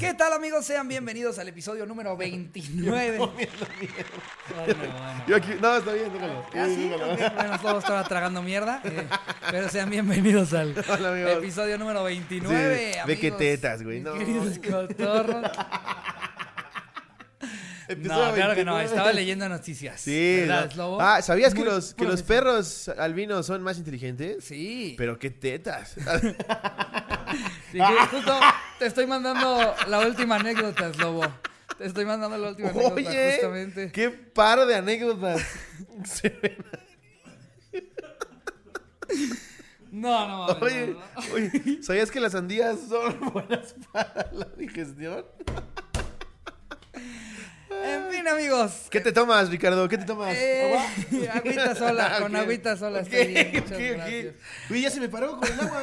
¿Qué tal amigos? Sean bienvenidos al episodio número 29. Bueno, bueno. Yo aquí, no, está bien, déjalo. ¿Ah, sí? Déjalo. Bueno, todos estaba tragando mierda. eh, pero sean bienvenidos al Hola, episodio número 29. Sí, ve amigos, qué tetas, güey, no. Queridos cotorros. Episodio No, claro que no. 29. Estaba leyendo noticias. Sí. Ah, ¿sabías que Muy los, que los perros albinos son más inteligentes? Sí. Pero qué tetas. Justo te estoy mandando la última anécdota, Slobo. Te estoy mandando la última anécdota, Oye, justamente. qué par de anécdotas. No, no, Oye, no, no. oye, ¿sabías que las sandías son buenas para la digestión? En fin, amigos. ¿Qué te tomas, Ricardo? ¿Qué te tomas? Eh, ¿Agua? agüita sola, con agüita sola Ok, estoy bien, muchas ok, ok. gracias. Uy, ya se me paró con el agua.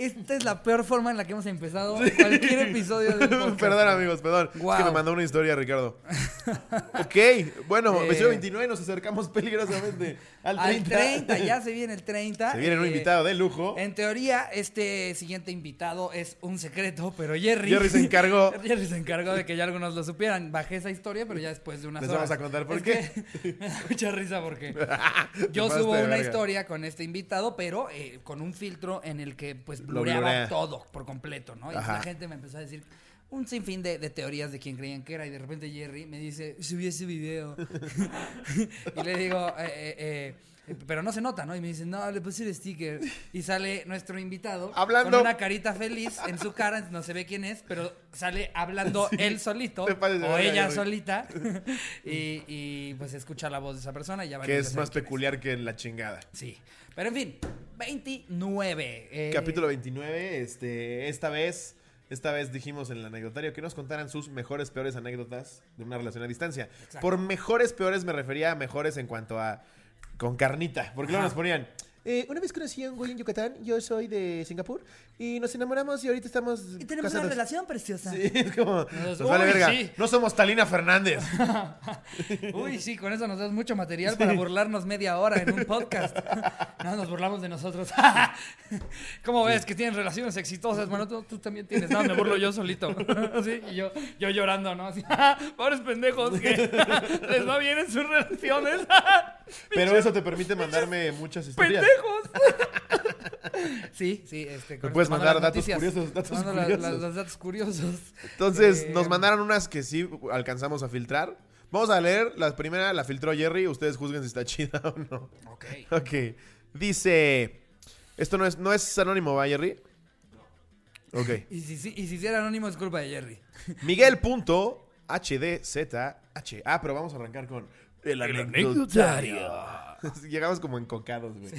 Esta es la peor forma en la que hemos empezado cualquier episodio del podcast. perdón, amigos, perdón. Es que me mandó una historia, Ricardo. ok, bueno, Eh. episodio 29 nos acercamos peligrosamente al 30. Al 30, ya se viene el 30. Se viene un Eh, invitado de lujo. En teoría, este siguiente invitado es un secreto, pero Jerry. Jerry se encargó. Jerry se encargó de que ya algunos lo supieran. Bajé esa historia, pero ya después de unas Les horas. vamos a contar por Es qué. que me da mucha risa porque yo subo una verga. historia con este invitado, pero eh, con un filtro en el que pues blureaba blurea. todo por completo, ¿no? Y Ajá. la gente me empezó a decir un sinfín de, de teorías de quién creían que era y de repente Jerry me dice, subí ese video. y le digo, eh, eh, eh, pero no se nota, ¿no? Y me dice, no, le puse el sticker. Y sale nuestro invitado Hablando. con una carita feliz en su cara, no se ve quién es, pero sale hablando él solito o ella solita. y, y, pues escucha la voz de esa persona y ya van Que es más peculiar que la chingada. Sí. Pero en fin, 29. eh, Capítulo 29, este, esta vez, esta vez dijimos en el anecdotario que nos contaran sus mejores, peores anécdotas de una relación a distancia. Exacto. Por mejores, peores me refería a mejores en cuanto a con carnita, porque luego nos ponían. "Eh, una vez conocí a un güey en Yucatán, yo soy de Singapur, y nos enamoramos y ahorita estamos Y tenemos una casados". relación preciosa. Sí, es como, Nos- nos vale Uy, verga. sí. No somos Talina Fernández. Uy, sí, con eso nos das mucho material para burlarnos media hora en un podcast. No, nos burlamos de nosotros. ¿Cómo ves que tienen relaciones exitosas? Bueno, tú, tú también tienes. No, me burlo yo solito. Sí, y yo, yo llorando, ¿no? Así, pobres pendejos que les va bien en sus relaciones. Pero eso te permite mandarme muchas historias. ¡Pendejos! Sí, sí. Este, Me puedes mandar datos noticias. curiosos, datos Mando la- curiosos. la- los datos curiosos. Entonces, Eh, nos mandaron unas que sí alcanzamos a filtrar. Vamos a leer. La primera la filtró Jerry. Ustedes juzguen si está chida o no. Ok. Ok. Dice. Esto no es, no es anónimo, ¿va, Jerry? Ok. Y si, si, y si era anónimo es culpa de Jerry. Miguel.hdzh. Ah, pero vamos a arrancar con. El anecdotario. Llegamos como encocados, güey.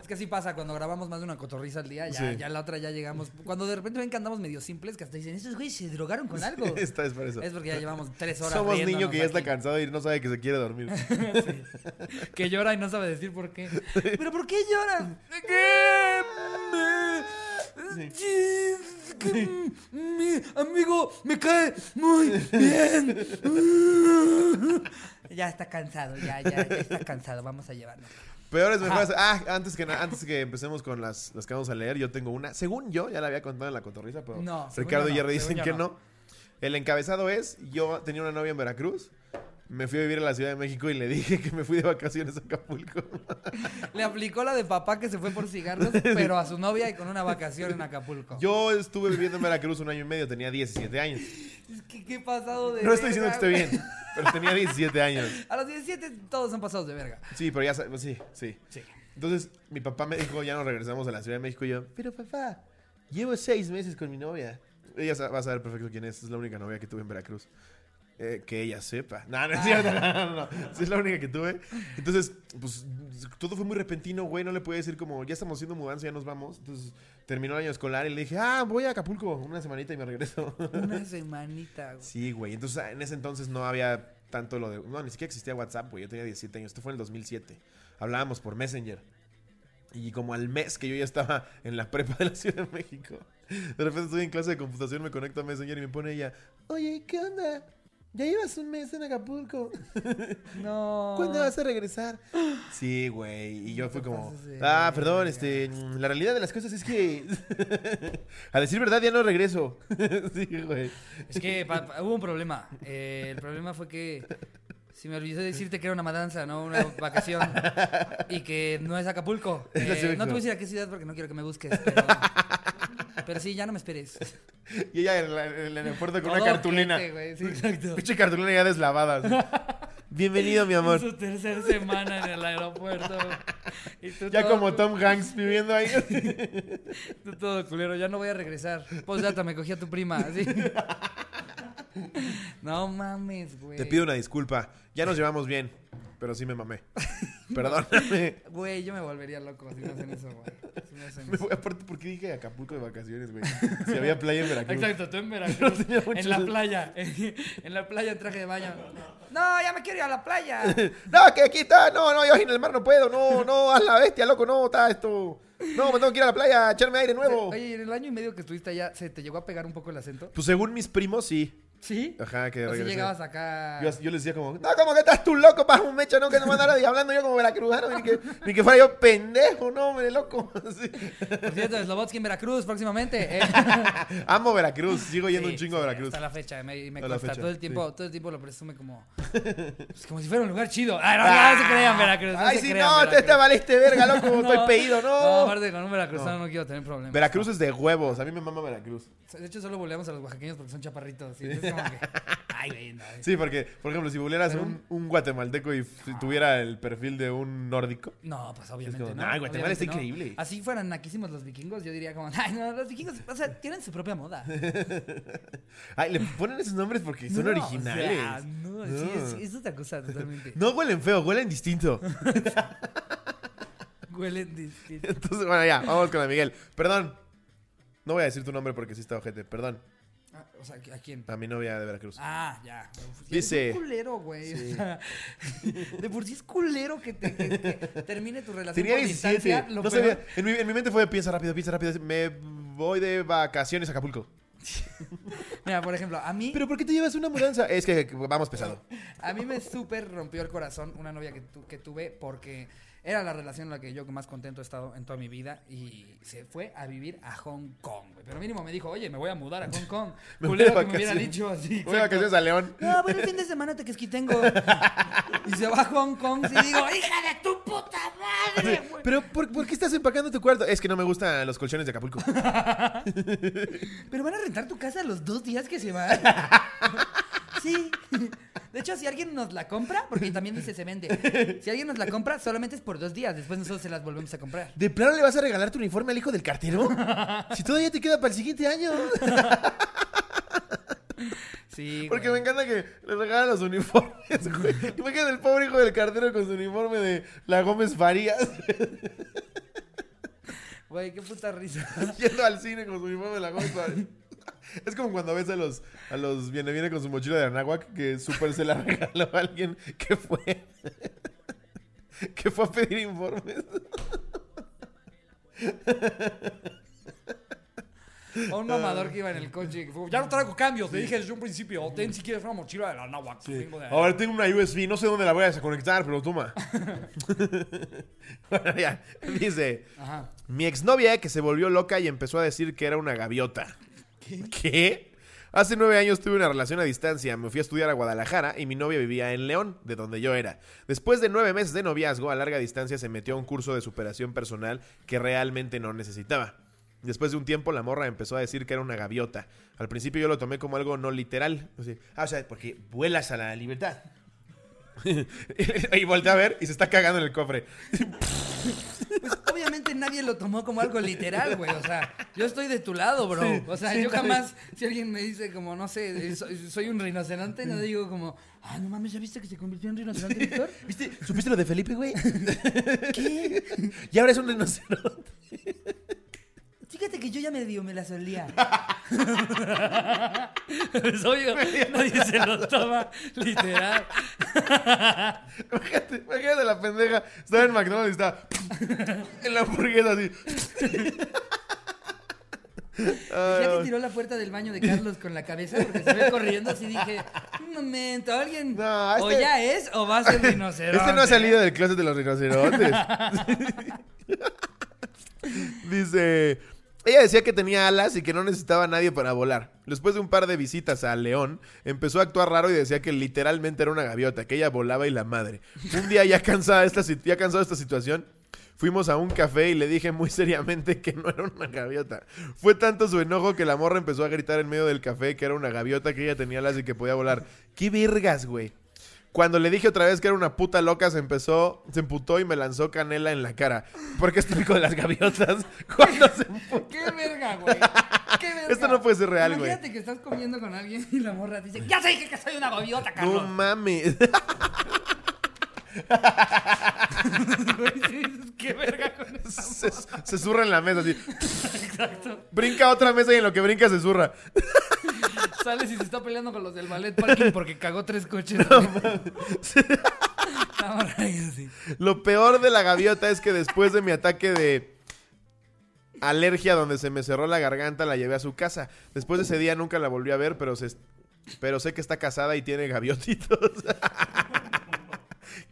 Es que así pasa cuando grabamos más de una cotorriza al día, ya, Sí. ya la otra ya llegamos. Cuando de repente ven que andamos medio simples, que hasta dicen, estos güeyes se drogaron con algo. Esta es por eso. Es porque ya llevamos tres horas. Somos niño que ya está aquí. cansado y no sabe que se quiere dormir. Que llora y no sabe decir por qué. ¿Pero por qué llora? ¿Qué? Me- Es que mi amigo me cae muy bien. Ya está cansado, ya, ya, ya está cansado. Vamos a llevarnos. Peores, Ajá. mejores. Ah, antes que, antes que empecemos con las, las que vamos a leer, yo tengo una. Según yo, ya la había contado en la cotorriza, pero No, Ricardo y Jerry dicen que no. no. El encabezado es: Yo tenía una novia en Veracruz. Me fui a vivir a la Ciudad de México y le dije que me fui de vacaciones a Acapulco. Le aplicó la de papá que se fue por cigarros, pero a su novia y con una vacación en Acapulco. Yo estuve viviendo en Veracruz un año y medio, tenía 17 años. Es que qué pasado de No estoy diciendo que esté bien, pero tenía 17 años. A los 17 todos son pasados de verga. Sí, pero ya sabes, sí, sí. Sí. Entonces, mi papá me dijo, ya nos regresamos a la Ciudad de México y yo, pero papá, llevo seis meses con mi novia. Ella va a saber perfecto quién es, es la única novia que tuve en Veracruz. Eh, que ella sepa. No, no es cierto, no, no, no. Sí, es la única que tuve. Entonces, pues, todo fue muy repentino, güey. No le podía decir como, ya estamos haciendo mudanza, ya nos vamos. Entonces, terminó el año escolar y le dije, ah, voy a Acapulco una semanita y me regreso. Una semanita, güey. Sí, güey. Entonces, en ese entonces no había tanto lo de... No, ni siquiera existía WhatsApp, güey. Yo tenía 17 años. Esto fue en el 2007. Hablábamos por Messenger. Y como al mes que yo ya estaba en la prepa de la Ciudad de México, de repente estoy en clase de computación, me conecto a Messenger y me pone ella, oye, ¿qué onda? Ya llevas un mes en Acapulco. No. ¿Cuándo vas a regresar? Sí, güey. Y yo fui como, de ah, perdón, este, la realidad de las cosas es que, a decir verdad, ya no regreso. sí, güey. Es que pa- pa- hubo un problema. Eh, el problema fue que si me olvidé decirte que era una madanza, no una vacación. Y que no es Acapulco. Eh, no te voy a decir a qué ciudad porque no quiero que me busques. Pero, pero sí, ya no me esperes. Y ella en, la- en el aeropuerto con Todo una cartulina. ojete, güey, Sí, exacto. Pinche cartulina ya deslavada. así. Bienvenido, mi amor. Su tercera semana en el aeropuerto. Y tú Ya todo como Tom Hanks viviendo ahí. Tú todo culero, ya no voy a regresar. Postdata, me cogí a tu prima. así. No mames, güey. Te pido una disculpa. Ya nos llevamos bien, pero sí me mamé. Perdóname. Güey, yo me volvería loco si me hacen eso, güey. Si me hacen Me eso. voy- aparte, ¿por qué dije Acapulco de vacaciones, güey? Si había playa en Veracruz. Exacto, tú en Veracruz, en la sentido. playa, en la playa en traje de baño. No, ya me quiero ir a la playa. No, que aquí está. No, no, yo en el mar no puedo. No, no, haz la bestia, loco. No, está esto. No, me tengo que ir a la playa a echarme aire nuevo. Oye, ¿y en el año y medio que estuviste allá, ¿se te llegó a pegar un poco el acento? Pues según mis primos, sí. ¿Sí? Ajá, que si llegabas acá... Yo, yo les decía como, no, como que estás tú loco, para un mecho, no, que no me andara hablando yo como veracruzano, ni que, ni que fuera yo pendejo, no, hombre, loco. Sí. Por cierto, Slobotsky en Veracruz próximamente. eh. Amo Veracruz, sigo yendo Sí, un chingo sí, a Veracruz. Hasta la fecha, me, me consta. fecha, todo el tiempo, todo el tiempo lo presume como, pues, como si fuera un lugar chido. Ay, no, no, se crean Veracruz. No Ay, crean, no, te valiste verga, loco, No, estoy pedido, No, no. aparte con un veracruzano no, quiero tener problemas. Veracruz es de huevos, a mí me mama Veracruz. De hecho, solo volvemos a los oaxaqueños porque son chaparritos. ¿sí? Es como que, ay, güey, no. Sí, porque, por ejemplo, si volvieras Pero un, un guatemalteco y f- tuviera el perfil de un nórdico, No, pues obviamente como, no. "Ay, Guatemala obviamente está no". increíble. Así fueran naquísimos los vikingos, yo diría como, ay, no, los vikingos, o sea, tienen su propia moda. ay, le ponen esos nombres porque son No, originales. O sea, no, sí, No. es, es otra cosa totalmente. No huelen feo, huelen distinto. Huelen distinto. Entonces, bueno, ya, vamos con la Miguel. Perdón. No voy a decir tu nombre porque sí está ojete. Perdón. Ah, o sea, ¿a quién? A mi novia de Veracruz. Ah, ya. Dice- Es culero, güey. Sí. O sea, de por sí es culero que, te, que- que termine tu relación Tenía por 17. distancia. Lo No sabía. En mi, en mi mente fue piensa rápido, piensa rápido. Me voy de vacaciones a Acapulco. Mira, por ejemplo, a mí, ¿Pero por qué te llevas una mudanza? Es que vamos pesado. a mí me súper rompió el corazón una novia que, tu- que tuve porque era la relación en la que yo más contento he estado en toda mi vida y se fue a vivir a Hong Kong, güey. Pero mínimo me dijo, oye, me voy a mudar a Hong Kong. Culero que me hubiera dicho así. Voy de vacaciones a León. No, voy el fin de semana te tengo. Y se va a Hong Kong y digo, hija de tu puta madre, güey. ¿Pero por, por qué estás empacando tu cuarto? Es que no me gustan los colchones de Acapulco. Pero van a rentar tu casa los dos días que se van. Sí. De hecho, si alguien nos la compra, porque también dice se vende. Si alguien nos la compra, solamente es por dos días. Después nosotros se las volvemos a comprar. ¿De plano le vas a regalar tu uniforme al hijo del cartero? Si todavía te queda para el siguiente año. Sí. Porque güey. me encanta que le regalan los uniformes, güey. Imagínate el pobre hijo del cartero con su uniforme de la Gómez Farías Güey, qué puta risa. yendo al cine con su uniforme de la Gómez Farías. Es como cuando ves a los, a los viene viene con su mochila de Anáhuac que súper se la regaló a alguien que fue que fue a pedir informes. O un mamador que iba en el coche. que fue, ya no traigo cambios. Te dije desde un principio. Ten si quieres una mochila de la náhuatl. Vengo de- Ahora tengo una USB, no sé dónde la voy a desconectar, pero toma. Bueno, ya. Dice, Ajá. Mi exnovia que se volvió loca y empezó a decir que era una gaviota. ¿Qué? Hace nueve años tuve una relación a distancia. Me fui a estudiar a Guadalajara y mi novia vivía en León, de donde yo era. Después de nueve meses de noviazgo a larga distancia se metió a un curso de superación personal que realmente no necesitaba. Después de un tiempo la morra empezó a decir que era una gaviota. Al principio yo lo tomé como algo no literal. Ah, o sea, porque vuelas a la libertad. y volteé a ver y se está cagando en el cofre. Pues obviamente nadie lo tomó como algo literal, güey. O sea, yo estoy de tu lado, bro. o sea, yo jamás, si alguien me dice como, no sé, soy, soy un rinoceronte, no digo como, ah, no mames, ¿ya viste que se convirtió en rinoceronte, Víctor? ¿Viste? ¿Supiste lo de Felipe, güey? ¿Qué? Y ahora es un rinoceronte. Fíjate que yo ya medio me la solía. es obvio, nadie se lo toma literal. Imagínate, imagínate la pendeja. Estaba en McDonald's y está en la hamburguesa así. Ya que tiró la puerta del baño de Carlos con la cabeza, porque se ve corriendo, así dije, Un momento, alguien. No, O este- ya es o va a ser rinoceronte. Este no ha salido del closet de los rinocerontes. Dice, ella decía que tenía alas y que no necesitaba a nadie para volar. Después de un par de visitas a León, empezó a actuar raro y decía que literalmente era una gaviota, que ella volaba y la madre. Un día ya cansada esta, ya cansado de esta situación, fuimos a un café y le dije muy seriamente que no era una gaviota. Fue tanto su enojo que la morra empezó a gritar en medio del café que era una gaviota, que ella tenía alas y que podía volar. ¡Qué vergas, güey! Cuando le dije otra vez que era una puta loca, se empezó, se emputó y me lanzó canela en la cara. Porque es típico de las gaviotas. Cuando se emputan. ¡Qué verga, güey! ¡Qué verga! Esto no puede ser real, güey. Imagínate que estás comiendo con alguien y la morra te dice, ¡Ya sé que soy una gaviota, Carlos! No mames. ¡Qué verga con eso! Se, se zurra en la mesa así. Exacto. Brinca a otra mesa y en lo que brinca se zurra. Sales y se está peleando con los del ballet parking porque cagó tres coches. así. Lo peor de la gaviota es que después de mi ataque de alergia donde se me cerró la garganta, la llevé a su casa. Después de ese día nunca la volví a ver, pero, se, pero sé que está casada y tiene gaviotitos.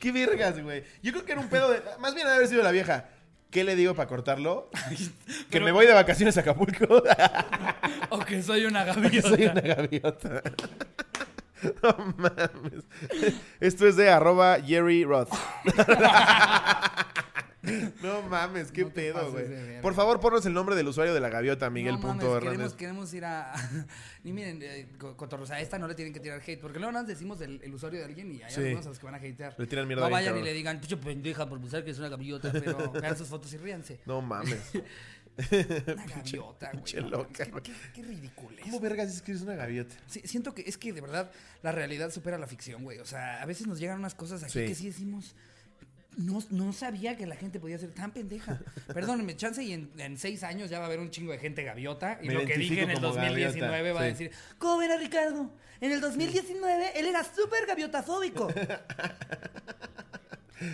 Qué vergas, güey. Yo creo que era un pedo de... Más bien haber sido la vieja. ¿Qué le digo para cortarlo? Que Pero- me voy de vacaciones a Acapulco. O que soy una gaviota. soy una gaviota. No mames. Esto es de arroba Jerry Roth. No mames, qué No pedo, güey. Por favor, ponnos el nombre del usuario de la gaviota, Miguel No punto mames, queremos, queremos ir a... y miren, eh, co- cotorros, a esta no le tienen que tirar hate, porque luego más decimos el, el usuario de alguien y hay Sí. algunos a los que van a hatear. Le tiran mierda No bien, vayan y le digan, pinche pendeja por pensar que es una gaviota, pero vean sus fotos y ríanse. No mames. Una gaviota, güey. no loca. Qué, qué, qué ridículo ¿Cómo vergas es que eres una gaviota? Sí, siento que es que de verdad la realidad supera la ficción, güey. O sea, a veces nos llegan unas cosas aquí Sí. que sí decimos. No, no sabía que la gente podía ser tan pendeja. Perdónenme, chance y en, en seis años ya va a haber un chingo de gente gaviota. Y Me lo que dije en el identifico como 2019 gaviota, va a decir, ¿cómo era Ricardo? En el 2019 él era súper gaviotafóbico.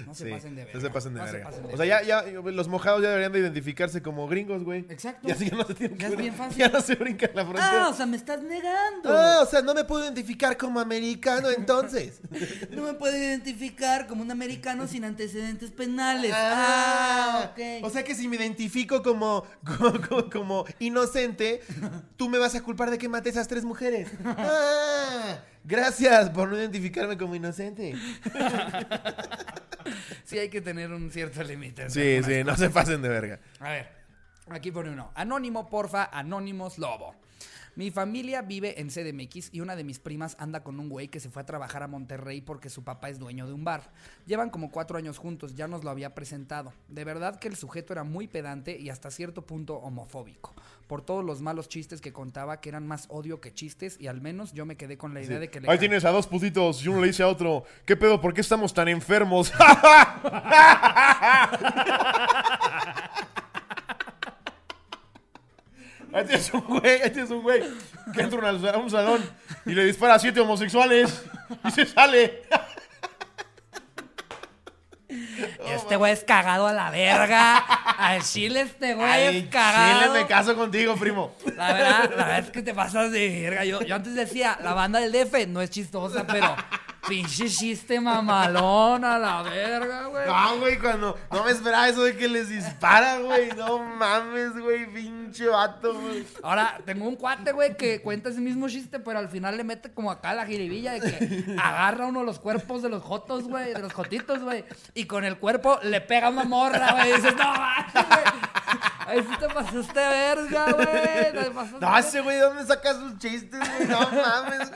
No se Sí, pasen de verga. No se pasen de no se verga. pasen de O sea, ya, ya los mojados ya deberían de identificarse como gringos, güey. Exacto. Y así ya no se tienen Ya que es bien fácil. Ya no se brincan la frontera. Ah, o sea, me estás negando. Ah, o sea, no me puedo identificar como americano entonces. No me puedo identificar como un americano sin antecedentes penales. Ah, Ah, ok. O sea que si me identifico como, como, como- como inocente, tú me vas a culpar de que maté a esas tres mujeres. Ah, gracias por no identificarme como inocente. Sí hay que tener un cierto límite. Sí, sí, no se pasen de verga. A ver, aquí pone uno. Anónimo, porfa, Anónimos Lobo. Mi familia vive en CDMX y una de mis primas anda con un güey que se fue a trabajar a Monterrey porque su papá es dueño de un bar. Llevan como cuatro años juntos, ya nos lo había presentado. De verdad que el sujeto era muy pedante y hasta cierto punto homofóbico. Por todos los malos chistes que contaba, que eran más odio que chistes, y al menos yo me quedé con la idea de que le Ahí tienes a dos putitos y uno le dice a otro, ¿qué pedo? ¿Por qué estamos tan enfermos? Ahí tienes un güey, ahí tienes un güey que entra a un- a un salón y le dispara a siete homosexuales y se sale. Este güey es cagado a la verga. Al chile este güey Ay, es cagado. Chile, me caso contigo, primo. La verdad, la verdad es que te pasas de verga. Yo, yo antes decía, la banda del DF no es chistosa, pero pinche chiste mamalón a la verga, güey. No, güey, cuando no me esperaba eso de que les dispara, güey. No mames, güey, pinche vato, güey. Ahora, tengo un cuate, güey, que cuenta ese mismo chiste, pero al final le mete como acá la jiribilla de que agarra uno de los cuerpos de los jotos, güey, de los jotitos, güey, y con el cuerpo le pega una morra, güey. Y dices, no, mames, güey. Ahí sí te pasaste verga, güey. No, ese güey, ¿de dónde sacas sus chistes, güey? No mames.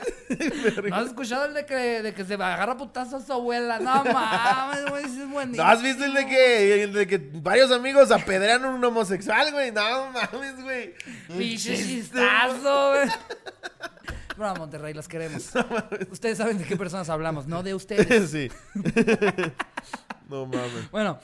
¿No has escuchado el de que, de que se agarra putazo a su abuela? No mames, güey, ese es buenísimo. ¿No has visto el de que, el de que varios amigos apedrean a un homosexual, güey? No mames, güey. Pinche chistazo, güey. Bueno, Monterrey, los queremos. Ustedes saben de qué personas hablamos, no de ustedes. Sí. No mames. Bueno,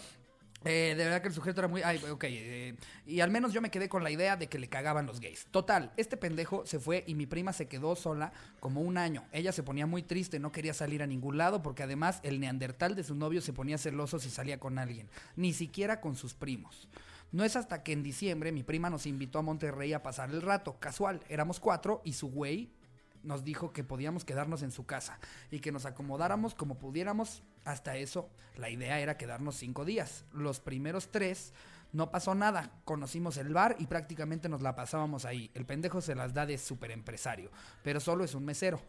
eh, de verdad que el sujeto era muy... Ay, ok. eh, y al menos yo me quedé con la idea de que le cagaban los gays. Total, este pendejo se fue y mi prima se quedó sola como un año. Ella se ponía muy triste, no quería salir a ningún lado porque además el neandertal de su novio se ponía celoso si salía con alguien. Ni siquiera con sus primos. No es hasta que en diciembre mi prima nos invitó a Monterrey a pasar el rato, casual. Éramos cuatro y su güey nos dijo que podíamos quedarnos en su casa y que nos acomodáramos como pudiéramos. Hasta eso, la idea era quedarnos cinco días. Los primeros tres no pasó nada. Conocimos el bar y prácticamente nos la pasábamos ahí. El pendejo se las da de súper empresario, pero solo es un mesero.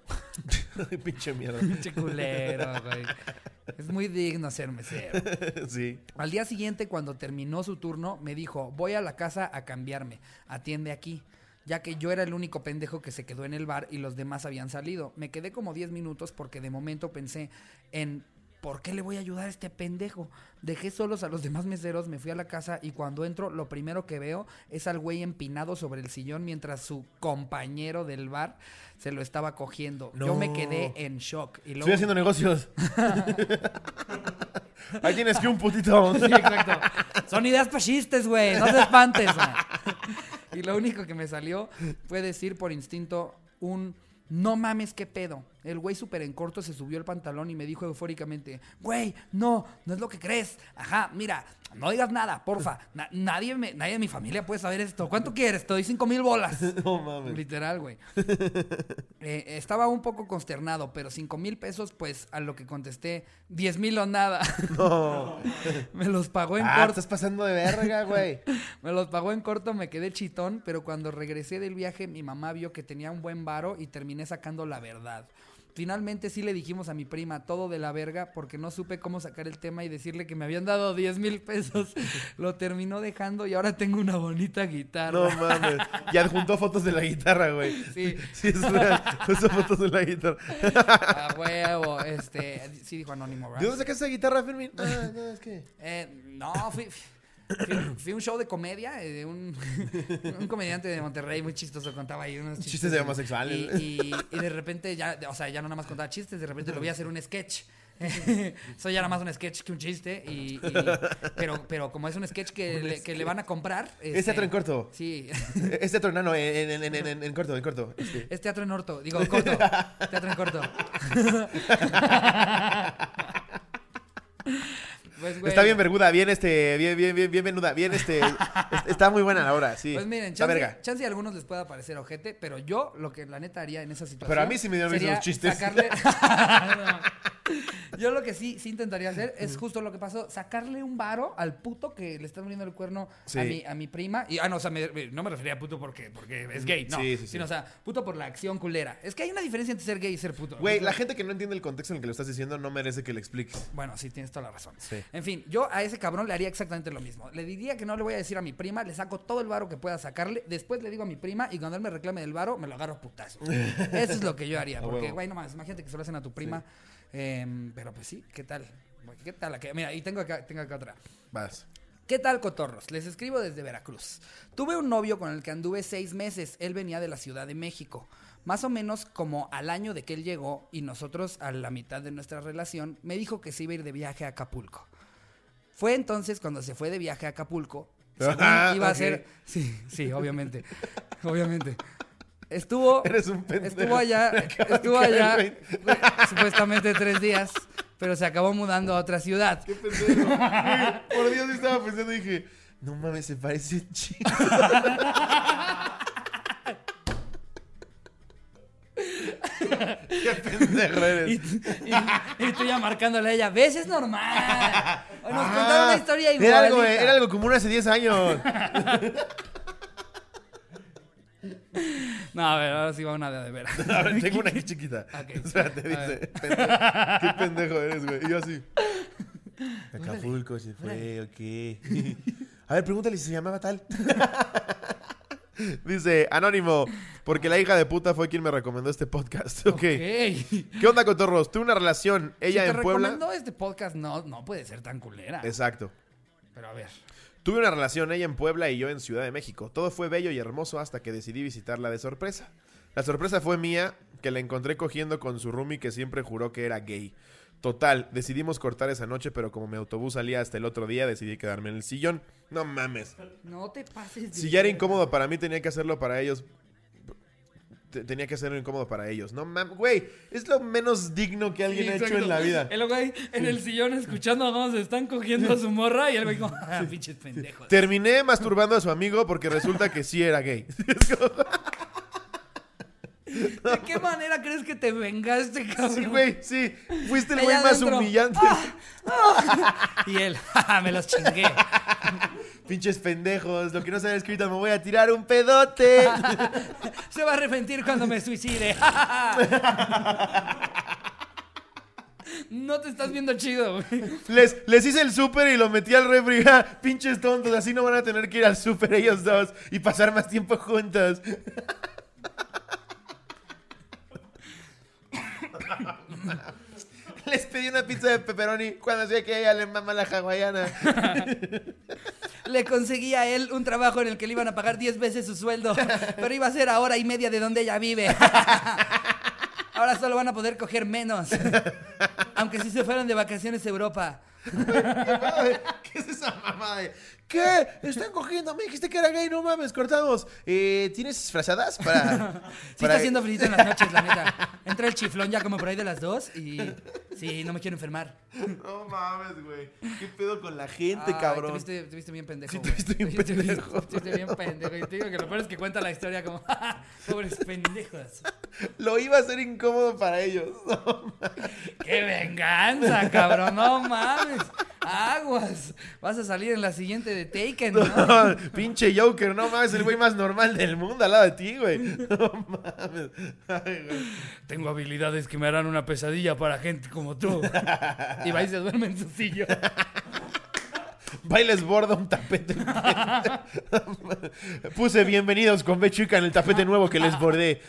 Pinche mierda. Pinche culero, güey. Es muy digno ser mesero. sí. Al día siguiente, cuando terminó su turno, me dijo, voy a la casa a cambiarme, atiende aquí. Ya que yo era el único pendejo que se quedó en el bar y los demás habían salido. Me quedé como 10 minutos porque de momento pensé en ¿por qué le voy a ayudar a este pendejo? Dejé solos a los demás meseros, me fui a la casa y cuando entro lo primero que veo es al güey empinado sobre el sillón mientras su compañero del bar se lo estaba cogiendo. Yo me quedé en shock. Y luego... Estoy haciendo negocios. Ahí tienes que un putito. Sí, exacto. Son ideas para chistes, güey. No te espantes. Y lo único que me salió fue decir por instinto un no mames, qué pedo. El güey súper en corto se subió el pantalón y me dijo eufóricamente, güey, no, no es lo que crees. Ajá, mira, no digas nada, porfa. Na- nadie, me- nadie de mi familia puede saber esto. ¿Cuánto quieres? Te doy cinco mil bolas. No mames. Literal, güey. Eh, estaba un poco consternado, pero cinco mil pesos, pues a lo que contesté, diez mil o nada. No. me los pagó en Ah, corto. estás pasando de verga, güey. Me los pagó en corto, me quedé chitón, pero cuando regresé del viaje mi mamá vio que tenía un buen varo y terminé sacando la verdad. Finalmente sí le dijimos a mi prima todo de la verga porque no supe cómo sacar el tema y decirle que me habían dado 10 mil pesos. Lo terminó dejando y ahora tengo una bonita guitarra. No mames. Y adjuntó fotos de la guitarra, güey. Sí, Sí, es real. Puso fotos de la guitarra. a huevo. Este, sí dijo anónimo, ¿De ¿verdad? dónde sacaste esa guitarra, Fermín? Ah, no, es que. Eh, no, fui, fui, fui a un show de comedia eh, de un, un comediante de Monterrey muy chistoso, contaba ahí unos chistes. Chistes de homosexuales. Y, y- y de repente ya, o sea, ya no nada más contaba chistes, de repente lo vi hacer un sketch. Soy ya nada más un sketch que un chiste, y, y- pero, pero como es un sketch que, le, que le van a comprar... Es este, teatro en corto. Sí, Es teatro enano, en, en, en, en, en corto, en corto. Este. es teatro en orto, digo, corto, teatro en corto. Pues, güey, Está bien verguda, bien este, bien, bien, bien, bien venuda, bien este, es- está muy buena la hora, sí. Pues miren, Está chance, verga. chance a algunos les pueda parecer ojete, pero yo lo que la neta haría en esa situación. Pero a mí sí me dieron sería esos chistes. Sacarle... Yo lo que sí, sí intentaría hacer es justo lo que pasó, sacarle un varo al puto que le está poniendo el cuerno Sí. a, mi, a mi prima. Y, ah, no, o sea, me- me- no me refería a puto porque, porque es gay, no. Sí, sí, sí. Sino, o sea, puto por la acción culera. Es que hay una diferencia entre ser gay y ser puto. Güey, la gente que no entiende el contexto en el que lo estás diciendo no merece que le expliques. Bueno, sí, tienes toda la razón. Sí. En fin, yo a ese cabrón le haría exactamente lo mismo. Le diría que no le voy a decir a mi prima, le saco todo el varo que pueda sacarle, después le digo a mi prima y cuando él me reclame del varo, me lo agarro a putazo. Eso es lo que yo haría, A porque, güey, no mames, imagínate que se lo hacen a tu prima. Em, pero pues sí, ¿qué tal? ¿Qué tal? Mira, y tengo acá, tengo acá otra. Vas. ¿Qué tal, cotorros? Les escribo desde Veracruz. Tuve un novio con el que anduve seis meses. Él venía de la Ciudad de México. Más o menos como al año de que él llegó y nosotros a la mitad de nuestra relación, me dijo que se iba a ir de viaje a Acapulco. Fue entonces cuando se fue de viaje a Acapulco. Ah, iba a ok. ser. Sí, sí, obviamente. obviamente. Estuvo. Eres un pendejo. Estuvo allá. Estuvo allá. Supuestamente tres días. Pero se acabó mudando a otra ciudad. Qué pendejo. Por Dios, estaba pensando y dije, no mames, se parece un Qué pendejo Y, eres. y- y tú ya marcándole a ella, ¿ves? Es normal. Nos Ah, contaron una historia igual. Era algo, era algo como hace 10 años. No, a ver, ahora sí va una de, de veras. A ver, tengo una aquí chiquita. Ok. Espérate, A dice. pendejo. Qué pendejo eres, güey. Y yo así. Acapulco se fue, ok. A ver, pregúntale si se llamaba tal. Dice, Anónimo, porque la hija de puta fue quien me recomendó este podcast. Ok. Ok. ¿Qué onda, cotorros? Tuve una relación, ella si en Puebla. recomendó este podcast, no, no puede ser tan culera. Exacto. Pero a ver. Tuve una relación, ella en Puebla y yo en Ciudad de México. Todo fue bello y hermoso hasta que decidí visitarla de sorpresa. La sorpresa fue mía, que la encontré cogiendo con su roomie que siempre juró que era gay. Total, decidimos cortar esa noche, pero como mi autobús salía hasta el otro día, decidí quedarme en el sillón. No mames. No te pases. de Si ya era incómodo para mí, tenía que hacerlo para ellos. Te- Tenía que hacerlo incómodo para ellos. No mames, güey, es lo menos digno que alguien Sí, ha hecho en la vida. El güey en el sillón escuchando a se están cogiendo a su morra y el güey como, ah, pinches pendejos. Terminé masturbando a su amigo porque resulta que sí era gay. Es ¿De qué manera crees que te vengaste, cabrón? Sí, güey, sí. Fuiste el güey más humillante. Y él, "Ja, me los chingué. Pinches pendejos. Lo que no saben escrito, me voy a tirar un pedote. Se va a arrepentir cuando me suicide. No te estás viendo chido, güey. Les, les hice el súper y lo metí al refri. Ja, Pinches tontos, así no van a tener que ir al súper ellos dos y pasar más tiempo juntos. Les pedí una pizza de pepperoni cuando sé que ella le mama la hawaiana. Le conseguí a él un trabajo en el que le iban a pagar 10 veces su sueldo, pero iba a ser a hora y media de donde ella vive. Ahora solo van a poder coger menos. Aunque si se fueron de vacaciones a Europa. ¿Qué es esa mamada de? ¿Qué? Están cogiendo. Me dijiste que era gay, no mames, cortamos. Eh, ¿Tienes frazadas para.? Sí para- está haciendo frío en las noches, la neta. Entra el chiflón ya como por ahí de las dos y... Sí, no me quiero enfermar. No mames, güey. ¿Qué pedo con la gente, Ay, cabrón? Te viste, te viste bien pendejo. Sí, te güey. viste bien Te viste- pendejo. Te viste bien pendejo. Y te digo que lo peor es que cuenta la historia como... Pobres pendejos. Lo iba a hacer incómodo para ellos. ¡Qué venganza, cabrón! ¡No mames! ¡Aguas! Vas a salir en la siguiente de Taken, ¿no? Pinche Joker, no mames, el güey más normal del mundo al lado de ti, güey. No mames. Ay, güey. Tengo habilidades que me harán una pesadilla para gente como tú. Y va y se duerme en su silla. Va y les borda un tapete. Puse bienvenidos con Bechuca en el tapete nuevo que les bordé.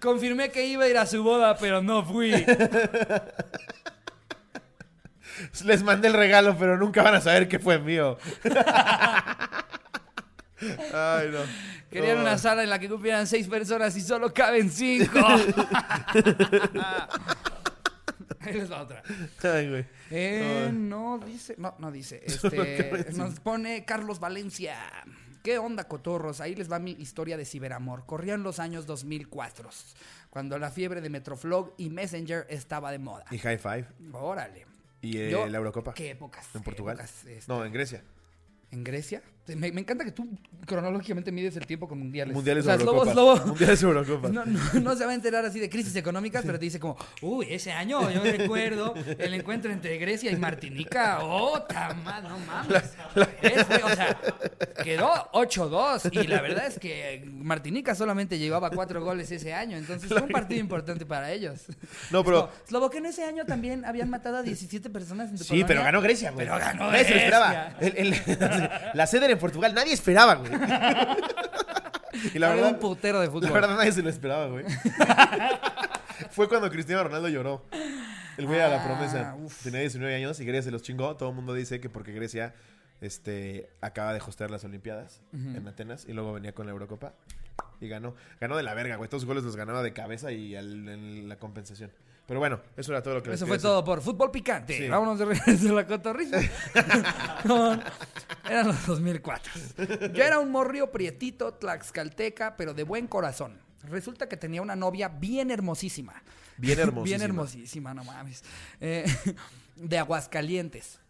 Confirmé que iba a ir a su boda, pero no fui. Les mandé el regalo, pero nunca van a saber que fue mío. Ay, no. Querían No. una sala en la que cupieran seis personas y solo caben cinco. Ahí les va otra. Ay, güey. Eh, no dice, no, no dice. Este, nos pone Carlos Valencia. ¿Qué onda, cotorros? Ahí les va mi historia de ciberamor. Corrían los años 2004, cuando la fiebre de Metroflog y Messenger estaba de moda. Y High Five. Órale. Y eh, Yo- la Eurocopa. ¿Qué épocas? ¿En Portugal? épocas, este, No, en Grecia. ¿En Grecia? Me, me encanta que tú cronológicamente mides el tiempo con mundiales. Mundiales o sea, o Slobo- Eurocopa. Slobo- Mundiales no, no, no se va a enterar así de crisis económicas, pero te dice como, uy, ese año yo recuerdo el encuentro entre Grecia y Martinica. ¡Oh, tamad, no mames! O sea, quedó 8-2 y la verdad es que Martinica solamente llevaba cuatro goles ese año, entonces fue un partido importante para ellos. No, pero- Sloboken ese año también habían matado a 17 personas en tu Sí, colonia. pero ganó Grecia, güey. Pero ganó se lo esperaba. Grecia. El- el- la sede era en Portugal. Nadie esperaba, güey. y la verdad, un putero de la fútbol. verdad nadie se lo esperaba, güey. Fue cuando Cristiano Ronaldo lloró. El güey a la Ah, promesa. uf. Tenía 19 años y Grecia se los chingó. Todo el mundo dice que porque Grecia este, acaba de hostear las Olimpiadas en Atenas y luego venía con la Eurocopa. Y ganó. Ganó de la verga, güey. Todos los goles los ganaba de cabeza y al- en la compensación. Pero bueno, eso era todo lo que Eso fue decir. todo por Fútbol Picante. Sí. Vámonos de regreso a la cotorrisa. Eran los 2004. Yo era un morrio prietito, tlaxcalteca, pero de buen corazón. Resulta que tenía una novia bien hermosísima. Bien hermosísima. Bien hermosísima, no mames. Eh, de Aguascalientes.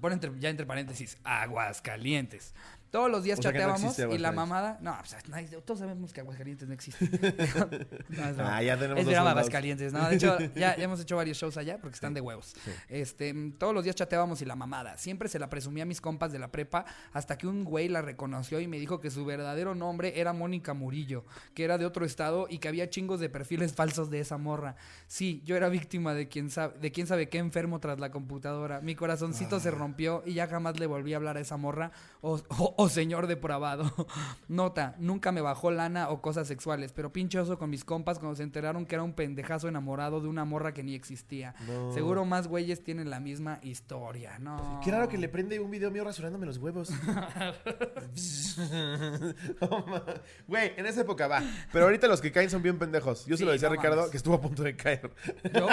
Pon entre- ya entre paréntesis, Aguascalientes. Todos los días O sea que no chateábamos existe y la mamada. No, pues, todos sabemos que Aguascalientes no existe. No, es broma. Ah, ya tenemos Es soldados. Aguascalientes, ¿no? De hecho, ya, ya hemos hecho varios shows allá porque están de huevos. Este, todos los días chateábamos y la mamada. Siempre se la presumía a mis compas de la prepa hasta que un güey la reconoció y me dijo que su verdadero nombre era Mónica Murillo, que era de otro estado y que había chingos de perfiles falsos de esa morra. Sí, yo era víctima de quién sabe, de quién sabe qué enfermo tras la computadora. Mi corazoncito Ah. se rompió y ya jamás le volví a hablar a esa morra o, o- o señor depravado. Nota, nunca me bajó lana o cosas sexuales, pero pinchoso con mis compas cuando se enteraron que era un pendejazo enamorado de una morra que ni existía. No. Seguro más güeyes tienen la misma historia, ¿no? Qué raro que le prende un video mío rasurándome los huevos. Ma- Güey, en esa época va. Pero ahorita los que caen son bien pendejos. Yo se lo decía a Ricardo mames. que estuvo a punto de caer. Yo-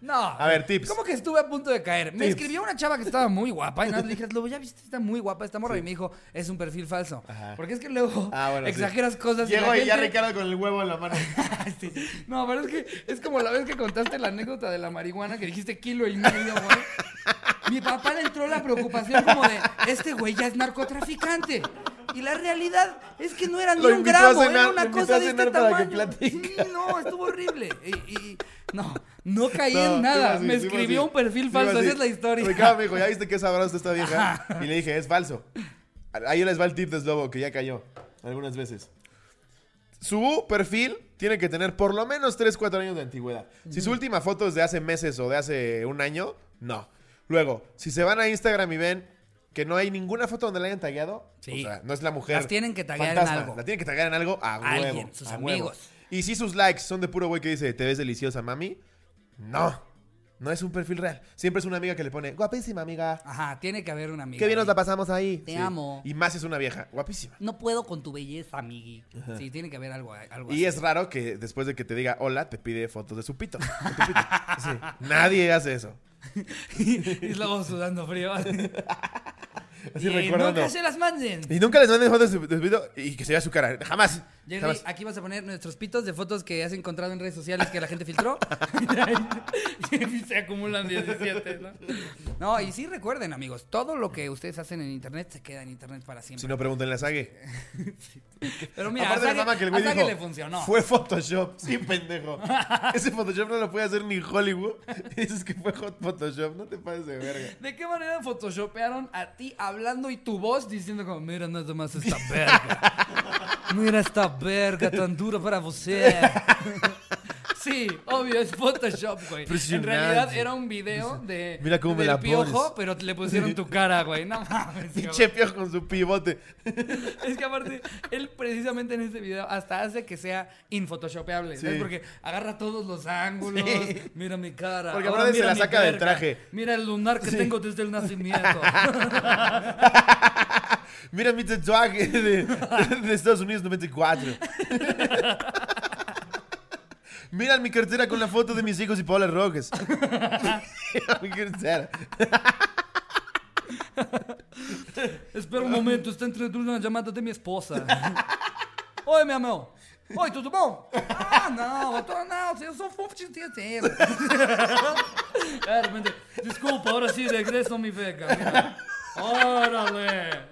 No. A ver, tips. ¿Cómo que estuve a punto de caer? Me Tips. escribió una chava que estaba muy guapa y nada, le dije, "Lobo, ya viste, está muy guapa esta morra. Y me dijo, es un perfil falso. Ajá. Porque es que luego Ah, bueno, sí. exageras cosas. y Llego la y ya gente- Ricardo con el huevo en la mano. Sí. No, pero es que es como la vez que contaste la anécdota de la marihuana que dijiste kilo y medio, güey. Mi papá le entró la preocupación como de, este güey ya es narcotraficante. Y la realidad es que no era ni Lo un gramo, cenar, era una cosa de este tamaño. Sí, no, estuvo horrible. Y, y- no, no caí No, en nada. Me escribió un perfil falso, esa es la historia. Ricardo me dijo, ¿ya viste qué sabrosa esta vieja? Y le dije, es falso. Ahí les va el tip de Slobo, que ya cayó algunas veces. Su perfil tiene que tener por lo menos 3, 4 años de antigüedad. Si su última foto es de hace meses o de hace un año, no. Luego, si se van a Instagram y ven que no hay ninguna foto donde la hayan tagueado, Sí. o sea, no es la mujer. Las tienen que taguear en algo. La tienen que taguear en algo a huevo. Alguien, sus a huevo. amigos. Y si sus likes son de puro güey que dice, te ves deliciosa, mami, no. No es un perfil real. Siempre es una amiga que le pone, guapísima amiga. Ajá, tiene que haber una amiga. Qué bien nos ahí. la pasamos ahí. Te amo. Y más es una vieja, guapísima. No puedo con tu belleza, amigui. Sí, tiene que haber algo, algo Y así. es raro que después de que te diga hola, te pide fotos de su pito. de tu pito. Sí. Nadie hace eso. y luego sudando frío. Así y recordando. nunca se las manden. Y nunca les manden fotos de su, pito y que se vea su cara. Jamás. Jerry, Jamás. aquí vas a poner nuestros pitos de fotos que has encontrado en redes sociales que la gente filtró. y se acumulan 17, ¿no? No, y sí recuerden, amigos, todo lo que ustedes hacen en internet se queda en internet para siempre. Si no, pregúntenle a Sage. Pero mira, Aparte a de la Sage- mama que el güey Sage dijo, le funcionó. Fue Photoshop. Sí, pendejo. Ese Photoshop no lo puede hacer ni Hollywood. Y dices que fue hot Photoshop. No te pases de verga. ¿De qué manera photoshopearon a ti hablando y tu voz diciendo como, mira nada más esta verga? Mira esta verga tan dura para você. Sí, obvio, es Photoshop, güey. En realidad era un video de Mira cómo me del la piojo, pones. pero le pusieron tu cara, güey. No mames. Pinche piojo con su pivote. Es que aparte, él precisamente en este video hasta hace que sea infotoshopeable. Porque agarra todos los ángulos, Sí. mira mi cara. Porque aparte se la saca del traje. Mira el lunar que tengo desde el nacimiento. Mira mi tatuaje de, de Estados Unidos 94. Mira mi cartera con la foto de mis hijos y Paula Rojas. Mi cartera. Espera um momento, está entrando uma chamada de minha esposa. Oi, meu amor. Oi, tudo bom? Ah, não, eu tô, não, eu sou fofo de de repente, desculpa, ahora sí, regreso a mi vega. Mira. Órale.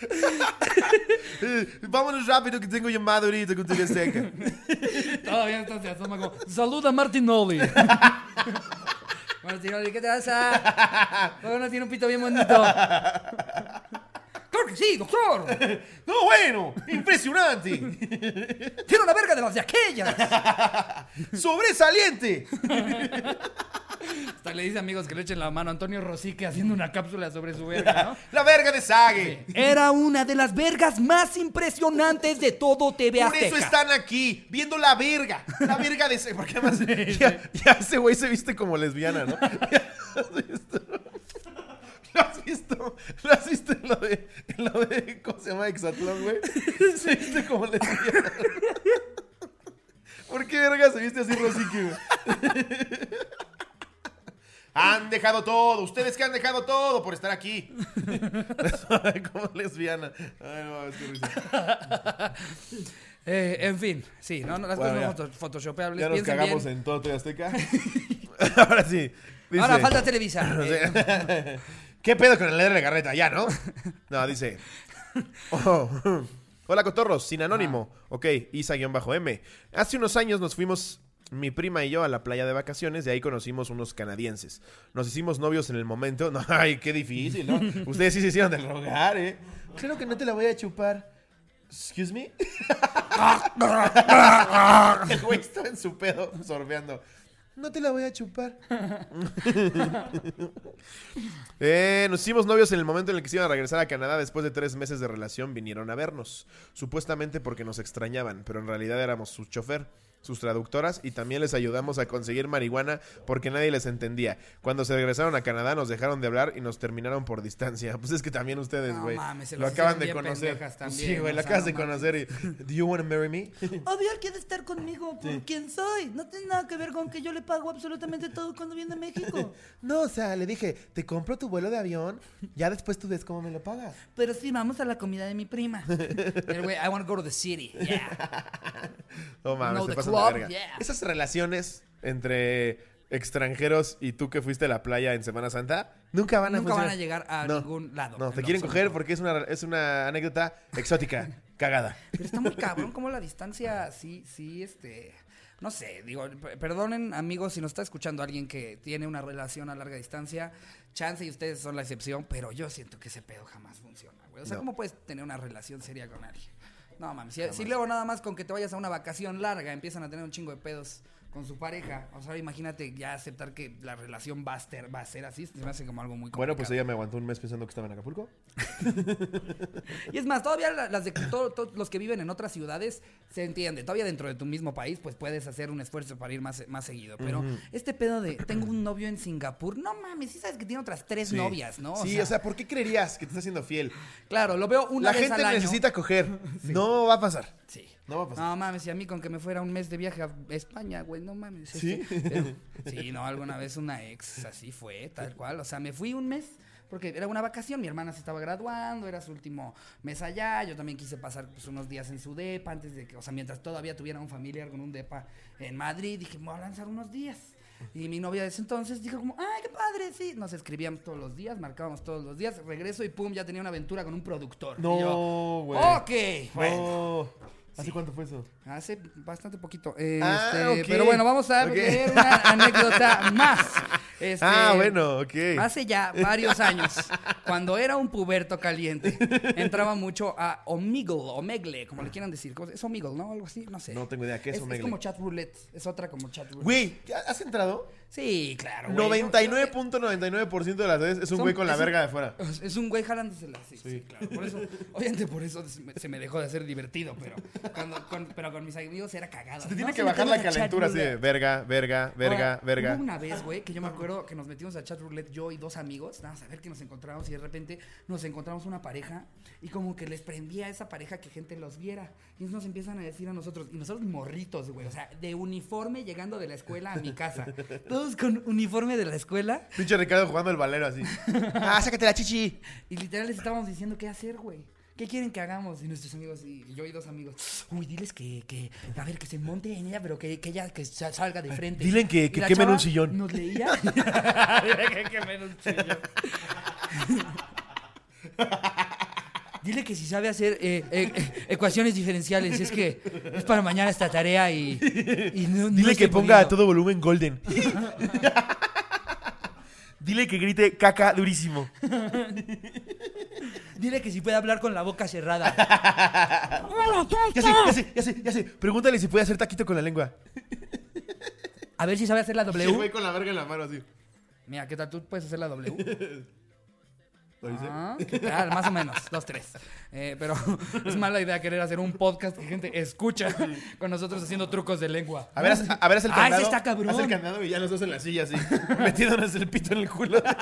Eh, Vámonos rápido que tengo llamada ahorita con TV Seca. Todavía está se asoma como, saluda Martinoli. Martinoli, ¿qué te pasa? ¿Por qué no tiene un pito bien bonito? Claro que sí, doctor. ¡No, bueno! ¡Impresionante! Tiene una verga de las de aquellas. ¡Sobresaliente! Hasta le dice amigos que le echen la mano a Antonio Rosique haciendo una cápsula sobre su verga, ¿no? ¡La verga de Sage! Era una de las vergas más impresionantes de todo TV Por eso están aquí, viendo la verga. La verga de Sage. Porque además, ya, ya ese güey se viste como lesbiana, ¿no? ¿Ya has visto? ¿Lo has visto? ¿Lo has visto en lo de, en lo de ¿cómo se llama? Exatlón, güey. Se viste como lesbiana. ¿Por qué verga se viste así Rosique, güey? Han dejado todo, ustedes que han dejado todo por estar aquí. como lesbiana. Ay, no, es que risa. Eh, en fin, sí, no, las Bueno, cosas foto- photoshopeables. Ya nos piensen cagamos bien. en todo Azteca. Ahora sí. Dice, Ahora falta Televisa. Eh, ¿Qué pedo con el leer de Garreta? Ya, ¿no? No, dice. Oh, Hola, cotorros, sin anónimo. Ok, Isa-M. Hace unos años nos fuimos, mi prima y yo, a la playa de vacaciones y ahí conocimos unos canadienses. Nos hicimos novios en el momento. No, ay, qué difícil, ¿no? Ustedes sí se hicieron del rogar, ¿eh? Creo que no te la voy a chupar. ¿Excuse me? El güey estaba en su pedo sorbeando. No te la voy a chupar. Eh, nos hicimos novios en el momento en el que se iban a regresar a Canadá después de tres meses de relación. Vinieron a vernos, supuestamente porque nos extrañaban, pero en realidad éramos su chofer, sus traductoras y también les ayudamos a conseguir marihuana porque nadie les entendía. Cuando se regresaron a Canadá nos dejaron de hablar y nos terminaron por distancia. Pues es que también ustedes, No güey, mames, se lo acaban de conocer. también, sí, güey, lo acabas no de conocer y ¿Do you want to marry me? Obvio, él quiere estar conmigo por quién soy. No tiene nada que ver con que yo le pago absolutamente todo cuando viene a México. No, o sea, le dije, te compro tu vuelo de avión, ya después tú ves cómo me lo pagas. Pero sí, vamos a la comida de mi prima. El güey, I want to go to the city. Yeah. No mames, No, te the pasan club, de verga. yeah. Esas relaciones entre extranjeros y tú que fuiste a la playa en Semana Santa, nunca van a Nunca van a funcionar. llegar a No. ningún lado. No, te quieren coger porque es una, es una anécdota exótica, cagada. Pero está muy cabrón como la distancia, sí, sí, este... No sé, digo, p- perdonen amigos si nos está escuchando alguien que tiene una relación a larga distancia, chance y ustedes son la excepción, pero yo siento que ese pedo jamás funciona, güey. O sea, No. ¿cómo puedes tener una relación seria con alguien? No, mames, si, si luego nada más con que te vayas a una vacación larga empiezan a tener un chingo de pedos con su pareja, o sea, imagínate ya aceptar que la relación va a ser, va a ser así, se me hace como algo muy Bueno, pues complicado. ella me aguantó un mes pensando que estaba en Acapulco. Y es más, todavía la- las de todo- todos los que viven en otras ciudades se entiende. Todavía dentro de tu mismo país, pues puedes hacer un esfuerzo para ir más, más seguido. Pero este pedo de tengo un novio en Singapur, no mames, sí sabes que tiene otras tres Sí. novias, ¿no? sí, o sea, ¿por qué creerías que te está haciendo fiel? claro, lo veo una La vez gente al año. necesita coger. No va a pasar. Sí. No va a pasar. No mames, y a mí con que me fuera un mes de viaje a España, güey, no mames. ¿Sí? pero- sí, no, alguna vez una ex así fue, tal cual. O sea, me fui un mes porque era una vacación, mi hermana se estaba graduando, era su último mes allá, yo también quise pasar pues, unos días en su depa antes de que, o sea, mientras todavía tuviera un familiar con un depa en Madrid, dije, me voy a lanzar unos días. Y mi novia de ese entonces dijo como, ay, qué padre, sí. Nos escribíamos todos los días, marcábamos todos los días, regreso y pum, ya tenía una aventura con un productor. No, güey. ok, bueno. No. ¿Hace cuánto fue eso? Hace bastante poquito. Este, Ah, ok. Pero bueno, vamos a Ok. ver una anécdota más. Este, ah, bueno, ok. Hace ya varios años, cuando era un puberto caliente, entraba mucho a Omegle, Omegle, como le quieran decir. ¿Cómo se- Es Omegle, ¿no? Algo así, no sé. No tengo idea. ¿Qué es, es, es Omegle? como chat roulette. Es otra como chat roulette. Güey, ¿has entrado? Sí, claro. güey. Yo- 99.99% de las veces es un Son- güey con la un- verga de fuera. Es un güey jalándosela, sí, sí, Sí. claro. Por eso, obviamente por eso se me, se dejó de hacer divertido, pero, cuando, con, pero con mis amigos era cagado. Te tiene No, que bajar la calentura así de verga, verga, verga, Ahora, verga. Hubo una vez, güey, que yo me acuerdo que nos metimos a chat roulette yo y dos amigos, nada a ver que nos encontramos y de repente nos encontramos una pareja y como que les prendía a esa pareja que gente los viera. Y nos empiezan a decir a nosotros, y nosotros morritos, güey, o sea, de uniforme llegando de la escuela a mi casa. Todos con uniforme de la escuela Pinche Ricardo jugando el valero así. ah, sácate la chichi. y literal les estábamos diciendo qué hacer, güey. ¿Qué quieren que hagamos? Y nuestros amigos, y yo y dos amigos, uy, diles que, que a ver, que se monte en ella, pero que, que ella que sa- salga de frente. Dilen que- que quemen un sillón. Nos leía. que quemen un sillón. Dile que si sabe hacer eh, eh, eh, ecuaciones diferenciales, es que es para mañana esta tarea y, y no, Dile que ponga a todo volumen golden. Dile que grite caca durísimo. Dile que si puede hablar con la boca cerrada. Ya sé, ya sé, ya sé, ya sé. Pregúntale si puede hacer taquito con la lengua. A ver si sabe hacer la W. güey con la verga en la mano así. Mira, ¿qué tal? ¿Tú puedes hacer la W? ¿Lo dice? Ah, ¿qué tal? Más o menos, dos, tres. Eh, pero es mala idea querer hacer un podcast que gente escucha con nosotros haciendo trucos de lengua. A ver, haz, a ver, haz el Ah, candado. ese está cabrón. Haz el candado y ya los dos en la silla así. metiéndonos el pito en el culo.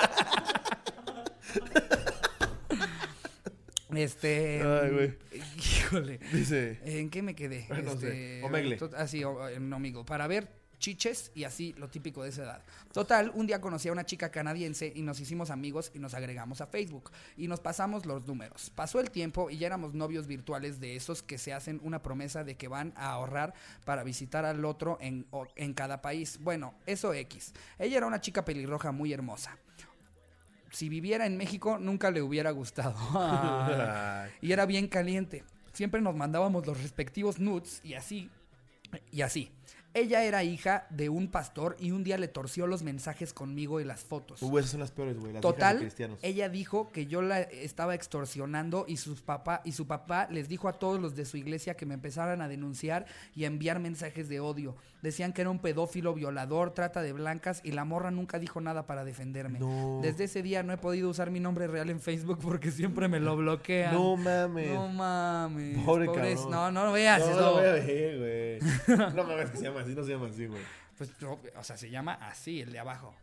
Este. Ay, güey. Híjole. Dice. ¿En qué me quedé? Ah, no Este, sé. Omegle. Ah, sí, o- en Omegle. Para ver chiches y así lo típico de esa edad. Total, un día conocí a una chica canadiense y nos hicimos amigos y nos agregamos a Facebook y nos pasamos los números. Pasó el tiempo y ya éramos novios virtuales de esos que se hacen una promesa de que van a ahorrar para visitar al otro en, en cada país. Bueno, eso X. Ella era una chica pelirroja muy hermosa. Si viviera en México nunca le hubiera gustado. Y era bien caliente. Siempre nos mandábamos los respectivos nudes y así. Y así. Ella era hija de un pastor y un día le torció los mensajes conmigo y las fotos. Uh, esas son las peores, güey. Las hijas de Total, cristianos. ella dijo que yo la estaba extorsionando y sus papá y su papá les dijo a todos los de su iglesia que me empezaran a denunciar y a enviar mensajes de odio. Decían que era un pedófilo, violador, trata de blancas y la morra nunca dijo nada para defenderme. No. Desde ese día no he podido usar mi nombre real en Facebook porque siempre me lo bloquean. No mames. No mames. Pobre pobres- cabrón. No, no lo veas. No, eso. lo voy a ver, güey. No mames que se llama así, no se llama así, güey. Pues, o sea, se llama así, el de abajo.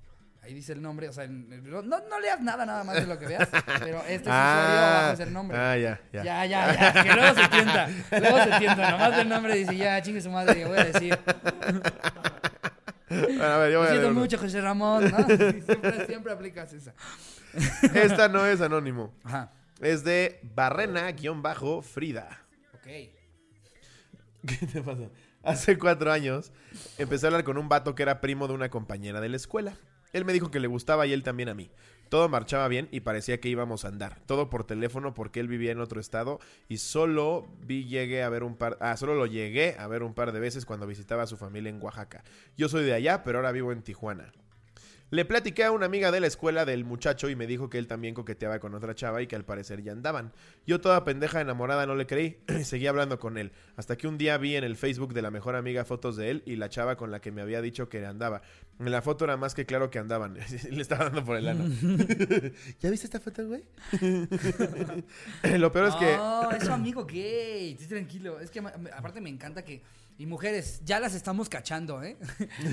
Ahí dice el nombre, o sea, no, no leas nada, nada más de lo que veas, pero este abajo es el nombre. ah, ya, ya. Ya, ya, ya, que luego se tienta, luego se tienta, nomás el nombre dice, ya, chingue su madre, voy a decir. Bueno, a ver, yo voy a siento uno. mucho, José Ramón, ¿no? Siempre, siempre aplicas esa. Esta no es anónimo. Ajá, Es de Barrena-Frida. ok. ¿Qué te pasa? Hace cuatro años empecé a hablar con un vato que era primo de una compañera de la escuela. Él me dijo que le gustaba y él también a mí. Todo marchaba bien y parecía que íbamos a andar. Todo por teléfono porque él vivía en otro estado y solo vi llegué a ver un par ah, solo lo llegué a ver un par de veces cuando visitaba a su familia en Oaxaca. Yo soy de allá, pero ahora vivo en Tijuana. Le platiqué a una amiga de la escuela del muchacho y me dijo que él también coqueteaba con otra chava y que al parecer ya andaban. Yo toda pendeja enamorada no le creí y seguí hablando con él. Hasta que un día vi en el Facebook de la mejor amiga fotos de él y la chava con la que me había dicho que andaba. En la foto era más que claro que andaban. le estaba dando por el ano. ¿Ya viste esta foto, güey? Lo peor es que... No, es su amigo gay. Sí, tranquilo. Es que aparte me encanta que. Y mujeres, ya las estamos cachando, ¿eh?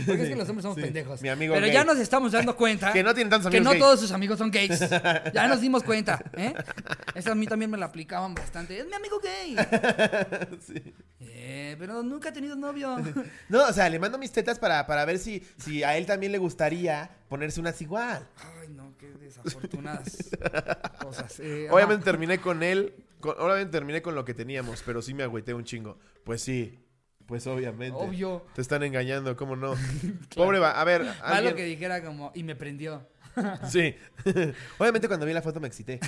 Porque es que los hombres somos Sí, pendejos. mi amigo Pero gay. ya nos estamos dando cuenta. Que no tienen tantos que amigos no gay. todos sus amigos son gays. Ya nos dimos cuenta, ¿eh? Esa a mí también me la aplicaban bastante. Es mi amigo gay. Sí. Eh, pero nunca ha tenido novio. No, o sea, le mando mis tetas para, para ver si, si a él también le gustaría ponerse unas igual. Ay, no, qué desafortunadas cosas. Eh. Obviamente terminé con él, con- obviamente terminé con lo que teníamos, pero sí me agüité un chingo. Pues sí, pues obviamente. Obvio. Te están engañando, ¿cómo no? Pobre va, a ver, Malo alguien- que dijera como, y me prendió. Sí. Obviamente cuando vi la foto me excité.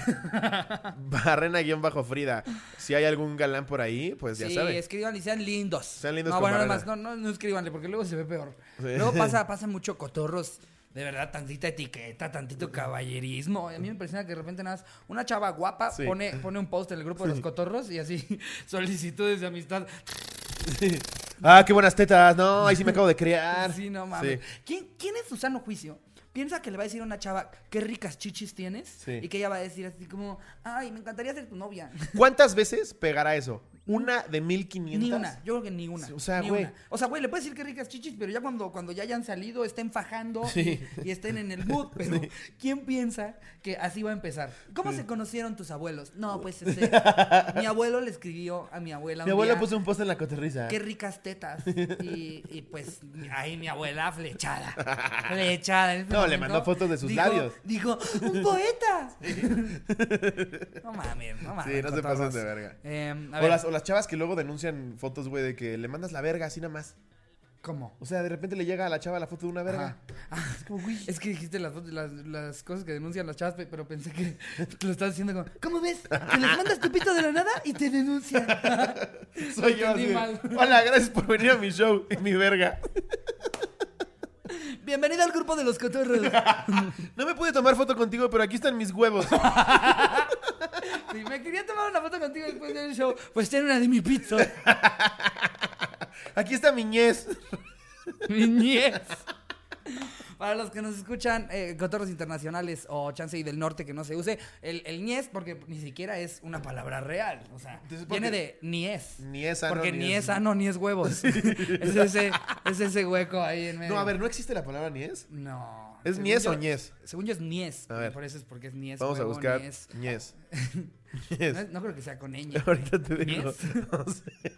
Barrena-bajo Frida. Si hay algún galán por ahí, pues ya sí, sabe. escriban y sean lindos. Sean lindos No, con bueno, Barrena. además, no, no, no escribanle porque luego se ve peor. Sí. Luego pasa, pasa mucho cotorros. De verdad, tantita etiqueta, tantito caballerismo. A mí me impresiona que de repente nada más una chava guapa Sí. pone, pone un post en el grupo de los cotorros y así solicitudes de amistad. Ah, qué buenas tetas. No, ahí sí me acabo de crear. Sí, no mames. Sí. ¿Quién, ¿Quién en su sano juicio piensa que le va a decir a una chava qué ricas chichis tienes? Sí. Y que ella va a decir así como, ay, me encantaría ser tu novia. ¿Cuántas veces pegará eso? ¿Una de 1500? Ni una, yo creo que ni una. O sea, güey. O sea, güey, le puedes decir que ricas chichis, pero ya cuando, cuando ya hayan salido, estén fajando Sí. y, y estén en el mood. Pero, ¿quién piensa que así va a empezar? ¿Cómo se conocieron tus abuelos? No, pues este, mi abuelo le escribió a mi abuela. Mi un abuelo día, puso un post en la coterriza. Qué ricas tetas. Y, y, pues ahí mi abuela flechada. Flechada. ese No, le mandó fotos de sus dijo- labios. Dijo, un poeta. no mames, no mames. Sí, no se pasen de verga. Eh, a O ver, las, o las chavas que luego denuncian fotos, güey, de que le mandas la verga así nada más. ¿cómo? O sea, de repente le llega a la chava la foto de una verga. Ajá. Es como, güey. Es que dijiste las, fotos- las, las cosas que denuncian las chavas, pe- pero pensé que lo estabas diciendo como, ¿cómo ves? Que les mandas tu pito de la nada y te denuncian. Soy yo. así mal. Hola, gracias por venir a mi show. mi verga. Bienvenida al grupo de los cotorros. No me pude tomar foto contigo, pero aquí están mis huevos. Si me quería tomar una foto contigo después del show, pues ten una de mi pizza. Aquí está mi ñez. Mi niez. Para los que nos escuchan, eh, cotorros internacionales o chance y del norte que no se use, el, el niés, porque ni siquiera es una palabra real. O sea, Entonces, ¿por viene de niés. Ni es sano, Porque ni es- sano ni es huevos. es, ese, es ese hueco ahí en medio. No, a ver, ¿no existe la palabra niez? No. ¿Es Según niés yo- o ñez? Según yo es niés. A ver. Por eso es porque es niés. Vamos a huevo, buscar niés. ñez. No, Ñez. es- no creo que sea con ñ. Ahorita te digo. ¿Ñez? No sé.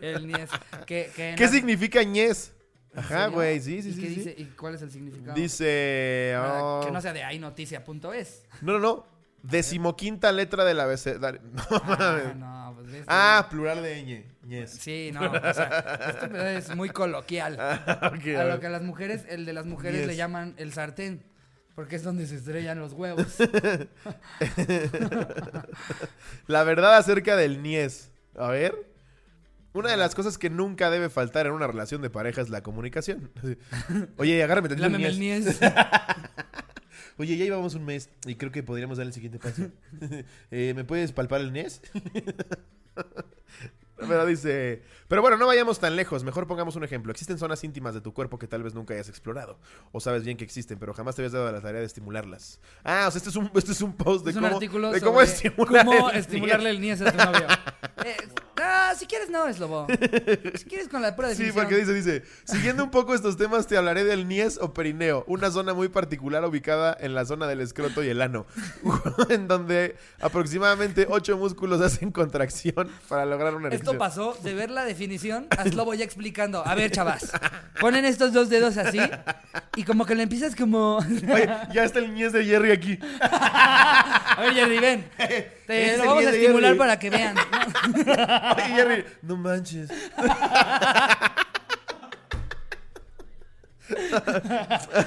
El niés. Que, que en ¿Qué la- significa ñez? ¿En Ajá, güey, sí, sí, ¿Y sí. qué sí. dice? ¿Y cuál es el significado? Dice. Oh, Que no sea de aynoticia.es. No, no, no. Decimoquinta letra del abecedario. No Ah, no, pues ves. Ah, plural de ñ. Sí, no, o sea, esto es muy coloquial. Ok, A a lo que a las mujeres, el de las mujeres Yes. le llaman el sartén, porque es donde se estrellan los huevos. La verdad acerca del niés. A ver. Una de las cosas que nunca debe faltar en una relación de pareja es la comunicación. Oye, agárrame tantito el niés. niés. Oye, ya llevamos un mes y creo que podríamos dar el siguiente paso. Eh, ¿Me puedes palpar el niés? Pero dice, pero bueno, no vayamos tan lejos, mejor pongamos un ejemplo. Existen zonas íntimas de tu cuerpo que tal vez nunca hayas explorado. O sabes bien que existen, pero jamás te habías dado la tarea de estimularlas. Ah, o sea, este es un, este es un post de es un cómo, artículo de cómo estimular cómo el estimularle el niés a tu novio. Eh, ah, si quieres no, es lobo. Si quieres con la pura Sí, definición. porque dice, dice, siguiendo un poco estos temas te hablaré del niés o perineo, una zona muy particular ubicada en la zona del escroto y el ano, en donde aproximadamente ocho músculos hacen contracción para lograr una Esto pasó de ver la definición a Slobo ya explicando. A ver, chavas, ponen estos dos dedos así y como que le empiezas como... Oye, ya está el niés de Jerry aquí. A ver, Jerry, ven. Te lo vamos a estimular Jerry. para que vean. Oye, Jerry, no manches.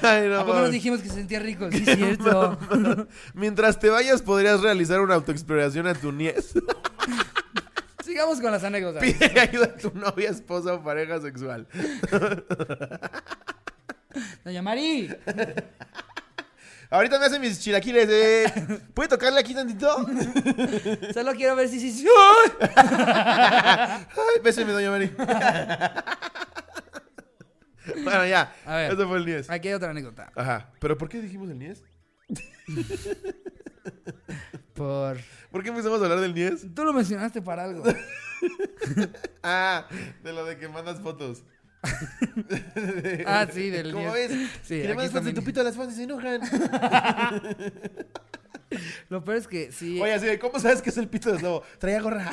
Ay, no, ¿A poco nos dijimos que se sentía rico? Sí, es cierto. Mientras te vayas, podrías realizar una autoexploración a tu niez. Sigamos con las anécdotas. Pide ayuda a tu novia, esposa o pareja sexual. Doña Mari. Ahorita me hacen mis chilaquiles. Eh. ¿Puede tocarle aquí tantito? Solo quiero ver si sí. sí. Ay, béseme, doña Mari. bueno, ya. A ver. Eso fue el niés. Aquí hay otra anécdota. Ajá. ¿Pero por qué dijimos el niés? Por. ¿Por qué empezamos a hablar del niés? Tú lo mencionaste para algo. Ah, de lo de que mandas fotos. Ah, sí, del ¿Cómo ves? Sí, que le mandas fotos de tu pito a las fans y se enojan. Lo peor es que sí. Oye, así de, ¿cómo sabes que es el pito de lobo? Traía gorra.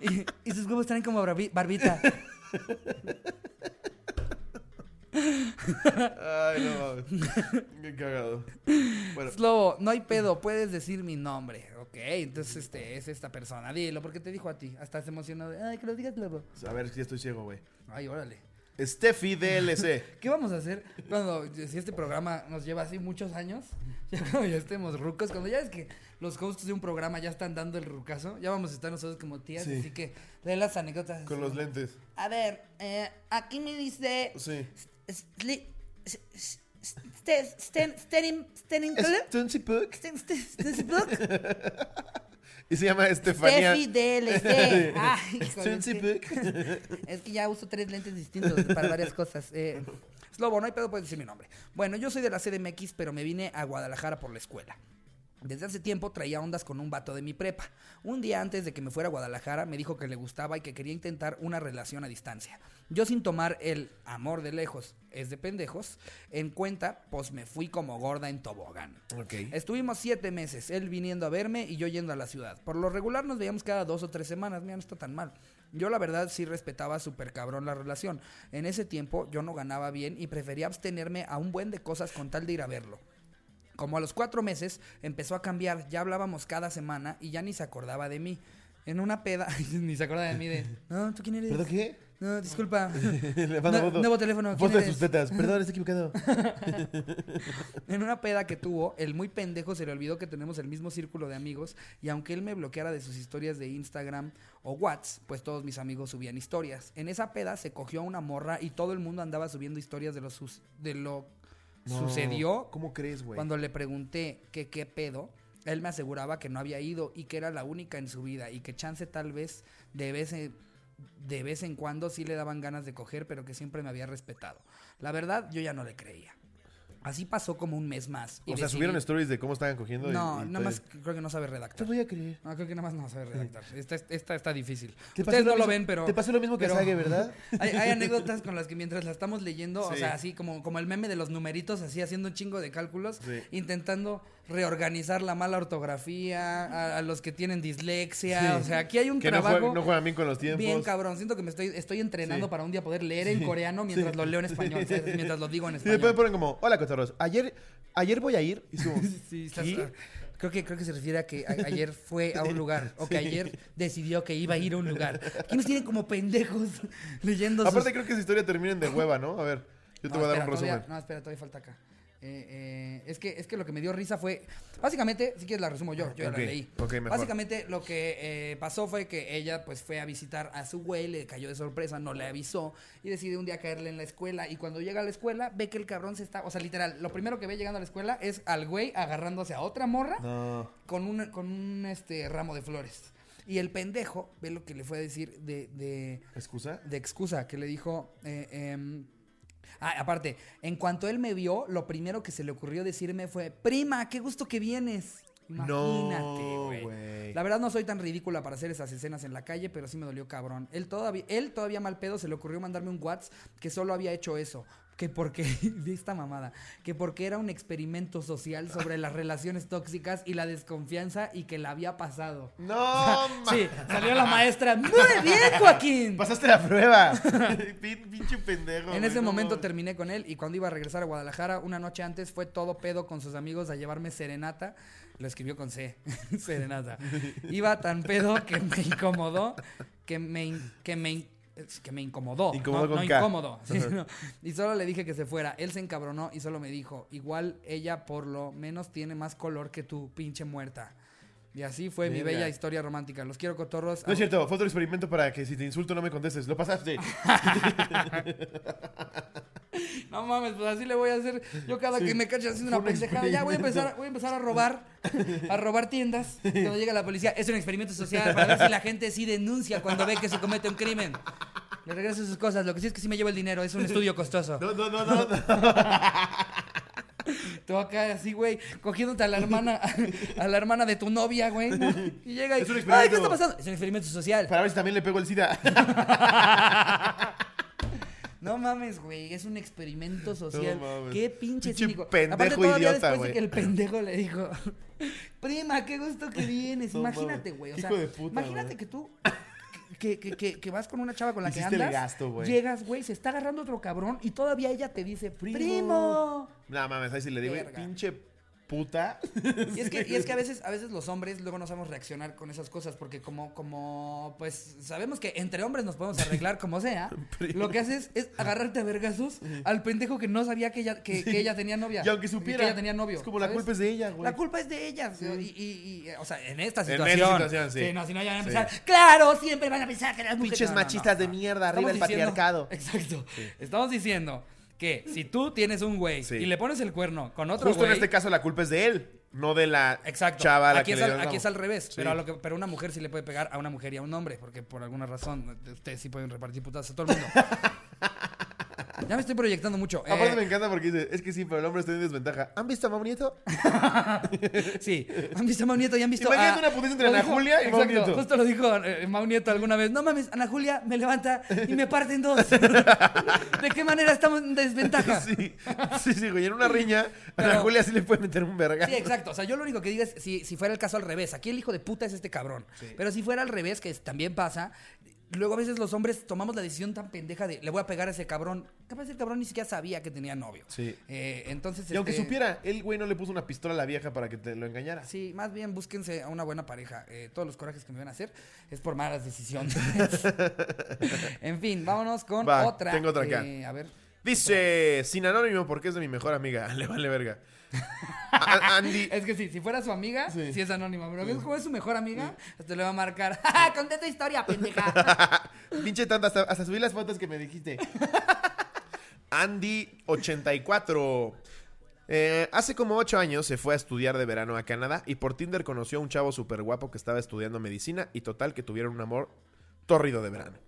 Y, y sus huevos traen como barbi- barbita. Ay, no mames. Qué cagado. Bueno, Slobo, no hay pedo, puedes decir mi nombre. Ok, entonces este es esta persona. Dilo, porque te dijo a ti. Hasta se emocionó de, ay, que lo digas, Slobo. a ver si estoy ciego, güey. Ay, órale. Steffi DLC. ¿Qué vamos a hacer cuando, si este programa nos lleva así muchos años? Ya cuando ya estemos rucos, cuando ya es que los hosts de un programa ya están dando el rucazo, ya vamos a estar nosotros como tías, Sí. así que lee las anécdotas. Con los lentes. A ver, eh, aquí me dice. Sí. Sli- s- s- Sten- Sten- Stenin- Stenin- Stuncy Puck. Sten- Sten- Sten- Y se llama Estefanía. Steffi DLC. Ay, híjole, Stuncy es que- Puck. Es que ya uso tres lentes distintos para varias cosas. Eh, Slobo, no hay pedo, puedes decir mi nombre. Bueno, yo soy de la CDMX, pero me vine a Guadalajara por la escuela. Desde hace tiempo traía ondas con un vato de mi prepa. Un día antes de que me fuera a Guadalajara me dijo que le gustaba y que quería intentar una relación a distancia. Yo sin tomar el amor de lejos es de pendejos en cuenta, pues me fui como gorda en tobogán. Ok. Estuvimos siete meses, él viniendo a verme y yo yendo a la ciudad. Por lo regular nos veíamos cada dos o tres semanas, mira, no está tan mal. Yo la verdad sí respetaba súper cabrón la relación. En ese tiempo yo no ganaba bien y prefería abstenerme a un buen de cosas con tal de ir a verlo. Como a los cuatro meses empezó a cambiar, ya hablábamos cada semana y ya ni se acordaba de mí. En una peda, ni se acordaba de mí de, no, ¿tú quién eres? ¿Perdón qué? No, disculpa. Le mando No- foto. nuevo teléfono, ¿quién Foto de sus tetas. Perdón, estoy equivocado. En una peda que tuvo, el muy pendejo se le olvidó que tenemos el mismo círculo de amigos y aunque él me bloqueara de sus historias de Instagram o WhatsApp, pues todos mis amigos subían historias. En esa peda se cogió a una morra y todo el mundo andaba subiendo historias de lo, sus- de lo No, sucedió. ¿Cómo crees, güey? Cuando le pregunté que qué pedo, él me aseguraba que no había ido y que era la única en su vida y que chance tal vez de vez en, de vez en cuando sí le daban ganas de coger, pero que siempre me había respetado. La verdad, yo ya no le creía. Así pasó como un mes más. y O sea, subieron stories de cómo estaban cogiendo. y- No, y nada todo más creo que no sabe Te redactar. voy a creer. No, creo que nada más no sabe redactar. Esta, esta está difícil. Te Ustedes no lo ven, pero... Te pasó lo mismo que pero- Sage, ¿verdad? Hay, hay anécdotas con las que mientras la estamos leyendo, o sea, así como, como el meme de los numeritos, así haciendo un chingo de cálculos, Sí. intentando reorganizar la mala ortografía, a, a los que tienen dislexia, Sí. o sea, aquí hay un Que no trabajo juegan, no juegan bien con los tiempos. bien cabrón. Siento que me estoy, estoy entrenando Sí. para un día poder leer en coreano mientras lo leo en español, ¿sabes? mientras lo digo en Y después español. ponen como, hola, cotorros. Ayer, ayer voy a ir. Y ¿qué? Creo que, creo que se refiere a que a- ayer fue a un lugar o que ayer decidió que iba a ir a un lugar. Aquí nos tienen como pendejos leyendo sus- Aparte creo que esa historia termina en de hueva, ¿no? A ver, yo te No, voy a dar espera, un resumen. todavía- no, espera, todavía falta acá. Eh, eh, es, que, es que lo que me dio risa fue. Básicamente, si quieres la resumo yo, yo la leí. ok, mejor. Básicamente lo que eh, pasó fue que ella pues fue a visitar a su güey, le cayó de sorpresa, no le avisó y decidió un día caerle en la escuela. Y cuando llega a la escuela, ve que el cabrón se está. O sea, literal, lo primero que ve llegando a la escuela es al güey agarrándose a otra morra No. con un, con un este, ramo de flores. Y el pendejo ve lo que le fue a decir de- de, ¿Excusa? de excusa que le dijo. eh, em, ah, aparte, en cuanto él me vio, lo primero que se le ocurrió decirme fue: Prima, qué gusto que vienes. Imagínate, No, güey. güey. La verdad no soy tan ridícula para hacer esas escenas en la calle, pero sí me dolió cabrón. Él todavía, él todavía mal pedo se le ocurrió mandarme un WhatsApp que solo había hecho eso. Que porque, de esta mamada, que porque era un experimento social sobre las relaciones tóxicas y la desconfianza y que la había pasado. No, ma- Sí, salió la maestra. Muy bien, Joaquín. Pasaste la prueba. Pin- Pinche pendejo. En ese no momento terminé con él y cuando iba a regresar a Guadalajara, una noche antes fue todo pedo con sus amigos a llevarme serenata. Lo escribió con C, serenata. Iba tan pedo que me incomodó, que me, que me, Es que me incomodó. No, incómodo. sí, no. Y solo le dije que se fuera. Él se encabronó y solo me dijo, igual ella por lo menos tiene más color que tu pinche muerta. Y así fue mi bella historia romántica. Los quiero cotorros. No es cierto, fue otro experimento para que si te insulto no me contestes. ¿Lo pasaste? No mames, pues así le voy a hacer. Yo cada Sí. que me cache haciendo una un pendejada, ya voy a empezar, voy a empezar a robar, a robar tiendas. Cuando llega la policía, es un experimento social para ver si la gente sí denuncia cuando ve que se comete un crimen. Le regreso sus cosas. Lo que sí es que sí me lleva el dinero. Es un estudio costoso. No, no, no, no. no. Tú acá así, güey, cogiéndote a la hermana, a la hermana de tu novia, güey. ¿no? Y llega y. Es un ¡Ay, qué está pasando! Es un experimento social. Para ver si también le pego el SIDA. No mames, güey, es un experimento social. No mames. Qué pinche Pinche cínico. pendejo Aparte, todavía idiota, después de que el pendejo le dijo, prima, qué gusto que vienes. No imagínate, güey. O sea, de puta, imagínate que tú, que, que, que, que vas con una chava con la que Hiciste el andas, gasto, güey. llegas, güey, se está agarrando otro cabrón y todavía ella te dice, Primo. primo. No mames, ahí sí le digo, Verga. pinche puta. Y es que, y es que a veces, a veces los hombres luego no sabemos reaccionar con esas cosas, porque como, como, pues, sabemos que entre hombres nos podemos arreglar como sea. lo que haces es agarrarte a vergazos al pendejo que no sabía que ella, que, que ella tenía novia. Y aunque supiera. Que ella tenía novio. Es como la culpa es de ella, güey. La culpa es de ella. Y, y- y, o sea, en esta En situación. esta situación, sí. no, si no, ya van a Sí. empezar. Claro, siempre van a pensar que las mujeres. Pinches No, no, no, machistas de mierda, arriba el Estamos diciendo- patriarcado. Exacto. Estamos diciendo que si tú tienes un güey Sí. y le pones el cuerno con otro Justo en güey. este caso la culpa es de él, no de la Exacto. chava a la aquí, que es le al, aquí es al revés. Sí. Pero, a lo que, pero una mujer sí le puede pegar a una mujer y a un hombre. Porque por alguna razón ustedes sí pueden repartir putas a todo el mundo. ya me estoy proyectando mucho. Eh, Aparte me encanta porque dice, es que sí, pero el hombre está en desventaja. ¿Han visto a Mau Nieto? Sí. ¿Han visto a Mau Nieto y han visto Imagínate a- una putiza entre Ana dijo- Julia y Mau Exacto, Nieto. Justo lo dijo eh, Mau Nieto alguna vez. No mames, Ana Julia me levanta y me parte en dos. ¿De qué manera estamos en desventaja? Sí, sí, sí, güey. En una riña, a Pero- la Julia sí le puede meter un verga. Sí, exacto. O sea, yo lo único que digo es si, si fuera el caso al revés. Aquí el hijo de puta es este cabrón. Pero si fuera al revés, que también pasa, luego a veces los hombres tomamos la decisión tan pendeja de le voy a pegar a ese cabrón. Capaz el cabrón ni siquiera sabía que tenía novio. Sí. Eh, entonces. Y aunque este, supiera, el güey no le puso una pistola a la vieja para que te lo engañara. Sí, más bien búsquense a una buena pareja. Eh, todos los corajes que me van a hacer es por malas decisiones. en fin, vámonos con Va, otra. tengo otra acá. Eh, a ver. Dice, sin anónimo porque es de mi mejor amiga. Le vale verga. Andy, Es que sí, si fuera su amiga, sí, Sí. es anónima. Pero es como es su mejor amiga, hasta le va a marcar. Conté tu historia, pendeja. pinche hasta, hasta subí las fotos que me dijiste. Andy84. Eh, hace como ocho años se fue a estudiar de verano a Canadá y por Tinder conoció a un chavo súper guapo que estaba estudiando medicina y total que tuvieron un amor tórrido de verano.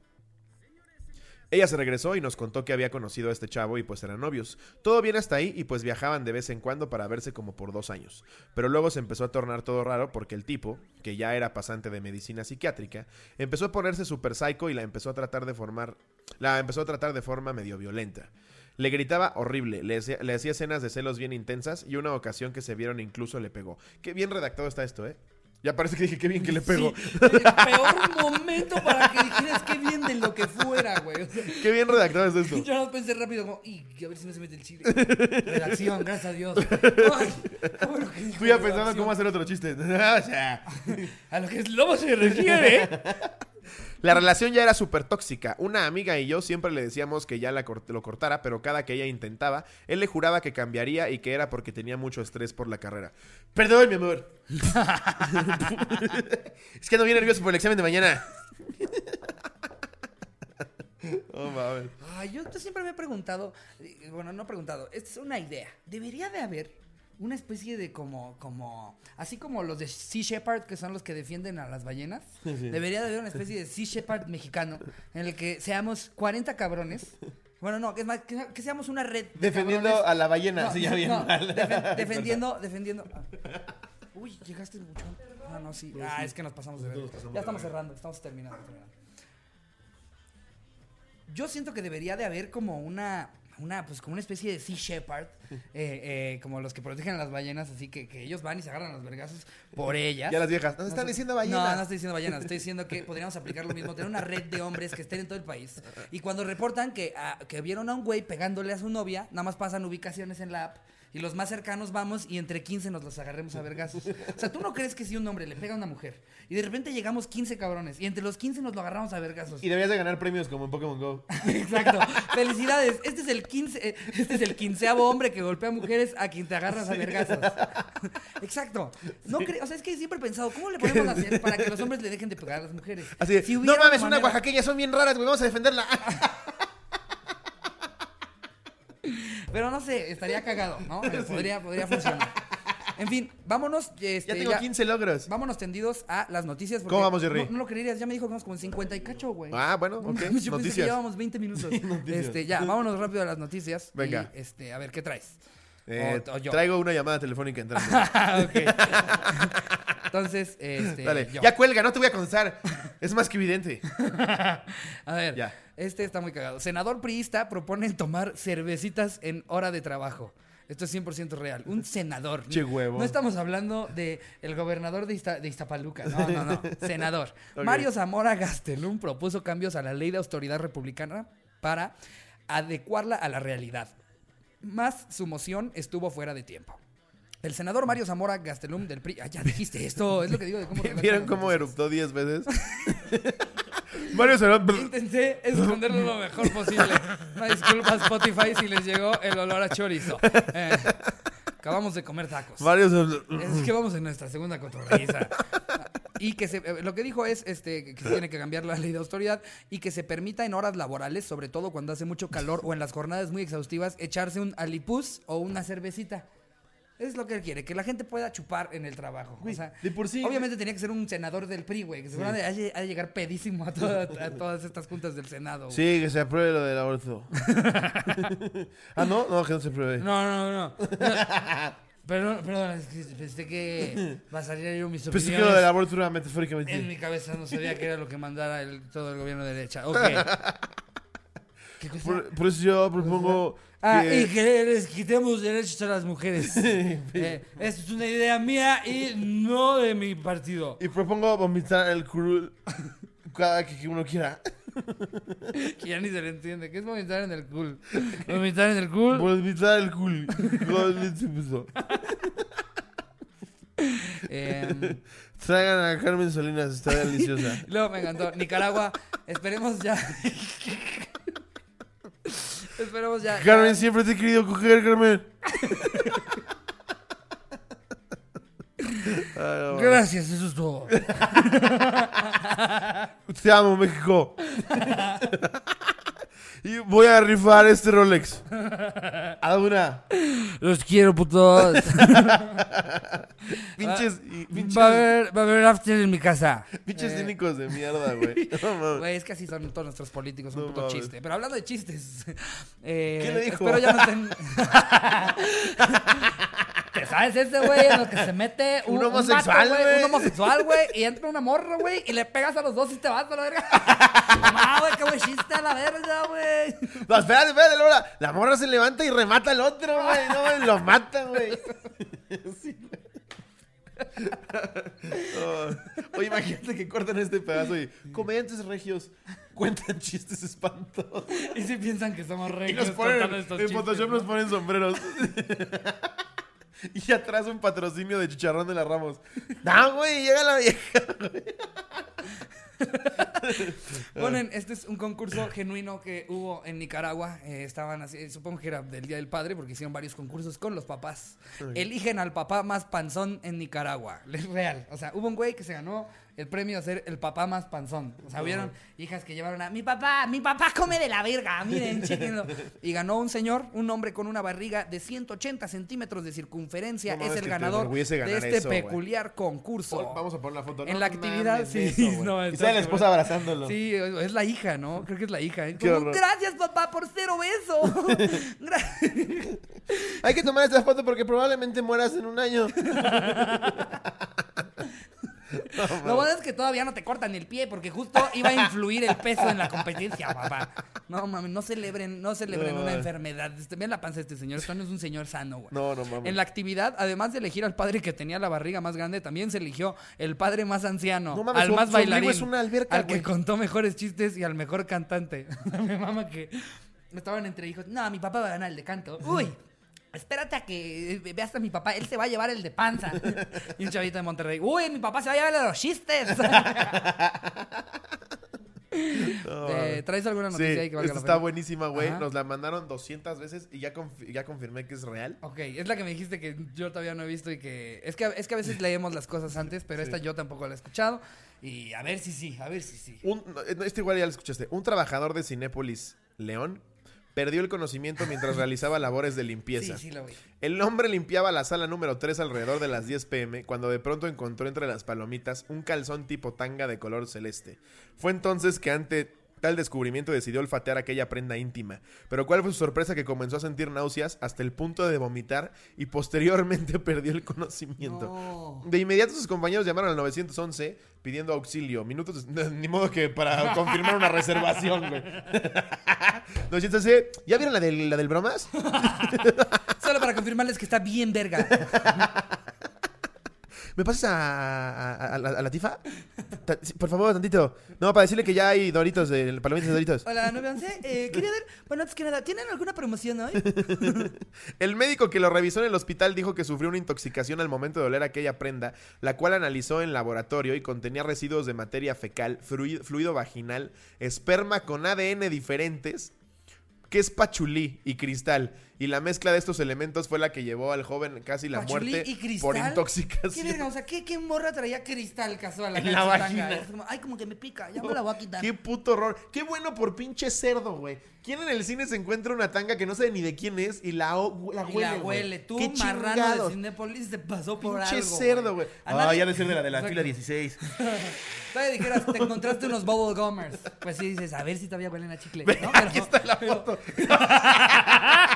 Ella se regresó y nos contó que había conocido a este chavo y pues eran novios. Todo bien hasta ahí y pues viajaban de vez en cuando para verse como por dos años. Pero luego se empezó a tornar todo raro porque el tipo, que ya era pasante de medicina psiquiátrica, empezó a ponerse super psycho y la empezó a tratar de formar, la empezó a tratar de forma medio violenta. Le gritaba horrible, le hacía, escenas de celos bien intensas y una ocasión que se vieron incluso le pegó. Qué bien redactado está esto, ¿eh? Ya parece que dije qué bien que le pegó. Sí, momento para que dijeras qué de lo que fuera, güey. O sea, Qué bien redactado es esto. yo no pensé rápido como, y a ver si no se mete el chile. Redacción, gracias a Dios. Ay, que dijo Estoy ya pensando cómo hacer otro chiste. O sea, A lo que es lobo se refiere. La relación ya era súper tóxica. Una amiga y yo siempre le decíamos que ya la cort- lo cortara, pero cada que ella intentaba, él le juraba que cambiaría y que era porque tenía mucho estrés por la carrera. Perdón, mi amor. es que ando bien nervioso por el examen de mañana. oh, mames. Ay, yo, siempre me he preguntado, bueno, no he preguntado, es una idea. Debería de haber una especie de como, como, así como los de Sea Shepherd, que son los que defienden a las ballenas, debería de haber una especie de Sea Shepherd mexicano, en el que seamos 40 cabrones. Bueno, no, que es más, que, que seamos una red. de Defendiendo cabrones. a la ballena. No, sí, ya bien no, mal. defen- defendiendo, defendiendo. Uy, llegaste mucho. Ah, no, sí. Ah, es que nos pasamos de ver. Ya estamos cerrando, estamos terminando. terminando. Yo siento que debería de haber como una, una, pues como una especie de Sea Shepherd, eh, eh, como los que protegen a las ballenas, así que, que ellos van y se agarran a los vergazos por ellas. Ya las viejas. Nos están sé- diciendo No, ballenas. no estoy diciendo ballenas, estoy diciendo que podríamos aplicar lo mismo, tener una red de hombres que estén en todo el país. Y cuando reportan que, ah, que vieron a un güey pegándole a su novia, nada más pasan ubicaciones en la app. Y los más cercanos vamos y entre 15 nos los agarremos a vergazos. O sea, ¿tú no crees que si un hombre le pega a una mujer y de repente llegamos 15 cabrones y entre los 15 nos lo agarramos a vergazos? Y deberías de ganar premios como en Pokémon Go. Exacto. Felicidades. Este es el 15, eh, este es el quinceavo hombre que golpea mujeres a quien te agarras a vergazos. Exacto. No cre- o sea, es que siempre he pensado, ¿cómo le podemos hacer para que los hombres le dejen de pegar a las mujeres? Así Si no mames, una manera- oaxaqueña, son bien raras, güey, vamos a defenderla. Pero no sé, estaría cagado, ¿no? Eh, Podría, podría funcionar. En fin, vámonos. Este, ya tengo 15 logros. Vámonos tendidos a las noticias. ¿Cómo vamos, Jerry? No, no lo creerías, ya me dijo que vamos como en 50 y cacho, güey. Ah, bueno, No ok. Yo pensé que Noticias. llevábamos 20 minutos. noticias. Este, ya, vámonos rápido a las noticias. Venga. Y, este, a ver, ¿qué traes? Eh, O- o yo. traigo una llamada telefónica entrando. Entonces, este. Dale, ya cuelga, no te voy a contestar. Es más que evidente. A ver, Ya. este está muy cagado. Senador priista propone tomar cervecitas en hora de trabajo. Esto es 100% real. Un senador. Che huevo. No estamos hablando de el gobernador de, Izta- de Iztapaluca. No, no, no. Senador. Mario Zamora Gastelum propuso cambios a la ley de autoridad republicana para adecuarla a la realidad. Más su moción estuvo fuera de tiempo. El senador Mario Zamora Gastelum del PRI. Ah, ya dijiste esto. Es lo que digo de cómo. ¿Vieron cómo eruptó 10 veces? Mario se Intenté esconderlo lo mejor posible. Una disculpa Spotify si les llegó el olor a chorizo. Eh, acabamos de comer tacos. Mario. Es que vamos en nuestra segunda cotorriza. Y que se, eh, lo que dijo es este, que se tiene que cambiar la ley de autoridad y que se permita en horas laborales, sobre todo cuando hace mucho calor o en las jornadas muy exhaustivas, echarse un alipuz o una cervecita. Es lo que él quiere, que la gente pueda chupar en el trabajo. Güey, o sea, de por sí, obviamente tenía que ser un senador del PRI, güey, que seguramente ha de- llegar pedísimo a, toda- a todas estas juntas del Senado. güey. Sí, que se apruebe lo del aborto. ah, no, no, que no se apruebe. No, no, no. Perdón, perdón, es que pensé que va a salir mis Pensé opiniones. que lo del aborto era En metafóricamente. mi cabeza no sabía que era lo que mandara el- todo el gobierno de derecha. Ok. ¿Qué cosa? Por, por eso yo propongo Ah, que... y que les quitemos derechos a las mujeres. Eh, esto es una idea mía y no de mi partido. Y propongo vomitar el culo cada que uno quiera. Que ya ni se le entiende. ¿Qué es vomitar en el cool? Vomitar en el cool. Vomitar el culo. Eh, Traigan a Carmen Salinas, está deliciosa. luego me encantó. Nicaragua. Esperemos ya. Esperemos ya. Carmen, siempre te he querido coger, Carmen. Ay, Gracias, eso es todo. Te amo, México. y voy a rifar este Rolex. A una. Los quiero, putos. Pinches, y- pinches, Va a haber, va a haber after en mi casa. pinches Eh, cínicos de mierda, güey. No. Güey, es que así son todos nuestros políticos, un No puto mames. chiste. Pero hablando de chistes. eh, ¿Qué le dijo? Espero ya no estén. ¿Te sabes ese, güey? En lo que se mete un, Un un homosexual, güey. Un homosexual, güey. Y entra una morra, güey. Y le pegas a los dos y te vas a la verga. No, güey, qué buen chiste a la verga, güey. No, espérate, espérate, Laura. La morra se levanta y remata al otro, güey. No, güey, lo mata, güey. Sí, güey. Oh. Oye, imagínate que cortan este pedazo y comediantes regios cuentan chistes espantosos. Y si piensan que somos Y regios nos ponen, en chistes, Photoshop ¿no? nos ponen sombreros. y atrás un patrocinio de chicharrón de la Ramos. No, güey, llega la vieja. Ponen, este es un concurso genuino que hubo en Nicaragua. eh, estaban así, supongo que era del Día del Padre, porque hicieron varios concursos con los papás. Eligen al papá más panzón en Nicaragua. Es real. O sea, hubo un güey que se ganó el premio a ser el papá más panzón. O sea, hubieron hijas que llevaron a mi papá, mi papá come de la verga, miren, chéquenlo. Y ganó un señor, un hombre con una barriga de 180 centímetros de circunferencia. No es el ganador de este eso, peculiar concurso. Oh, Vamos a poner la foto. En No la actividad, mames sí, eso, no, y sale la esposa abrazándolo. Sí, es la hija, ¿no? Creo que es la hija. ¿eh? Como. Gracias, papá, por ser obeso. Hay que tomar esta foto porque probablemente mueras en un año. Lo bueno es que todavía no te cortan el pie porque justo iba a influir el peso en la competencia, papá. No mames, no celebren, no celebren No, una enfermedad. Este, Vean la panza de este señor. Esto no es un señor sano, güey. No, no mames. En la actividad, además de elegir al padre que tenía la barriga más grande, también se eligió el padre más anciano, No mames, al más su bailarín, es una alberca, al que güey. contó mejores chistes y al mejor cantante. Mi mamá que estaban entre hijos. No, mi papá va a ganar el de canto. Uy. Espérate a que eh, veas a mi papá, él se va a llevar el de panza. Y un chavito de Monterrey, uy, mi papá se va a llevar el de los chistes. No, Eh. ¿Traes alguna Sí, noticia ahí que valga esta la está pena? buenísima, güey. Nos la mandaron 200 veces y ya, ya confirmé que es real. Ok, es la que me dijiste que yo todavía no he visto y que... Es que, es que a veces leemos las cosas antes, pero esta yo tampoco la he escuchado. Y a ver si sí, a ver si sí. Un, este igual ya lo escuchaste. Un trabajador de Cinépolis, León, perdió el conocimiento mientras realizaba labores de limpieza. Sí, sí lo vi. El hombre limpiaba la sala número 3 alrededor de las 10 pm cuando de pronto encontró entre las palomitas un calzón tipo tanga de color celeste. Fue entonces que ante tal descubrimiento decidió olfatear aquella prenda íntima. Pero cuál fue su sorpresa que comenzó a sentir náuseas hasta el punto de vomitar y posteriormente perdió el conocimiento. No. De inmediato sus compañeros llamaron al 911 pidiendo auxilio. Minutos, ni modo que para confirmar una reservación, güey. 911, ¿ya vieron la del, la del bromas? Solo para confirmarles que está bien verga. ¿Me pasas a, a- a la, a la tifa? Ta- sí, Por favor, tantito. No, para decirle que ya hay doritos, de, palomitas de doritos. Hola, 911. Eh, quería ver, bueno, antes que nada, ¿tienen alguna promoción hoy? El médico que lo revisó en el hospital dijo que sufrió una intoxicación al momento de oler aquella prenda, la cual analizó en laboratorio y contenía residuos de materia fecal, fluido vaginal, esperma con ADN diferentes, que es pachulí y cristal. Y la mezcla de estos elementos fue la que llevó al joven casi la Pachulí muerte y cristal. por ¿Qué intoxicación. verga? O sea, ¿qué, qué morra traía cristal casual En la vagina. Como, Ay, como que me pica, ya me la voy a quitar. Qué puto horror. Qué bueno por pinche cerdo, güey. ¿Quién en el cine se encuentra una tanga que no sabe ni de quién es y la, la Y huele? la güey? huele. Tú, Qué marrano de. Cinépolis, te pasó por Pinche algo. cerdo, güey. A Ah, ya de ser de la de la Exacto. fila 16. Todavía dijeras, te encontraste unos bubble gummers. Pues sí dices, a ver si todavía huelen a chicle. ¿no? Aquí está la foto.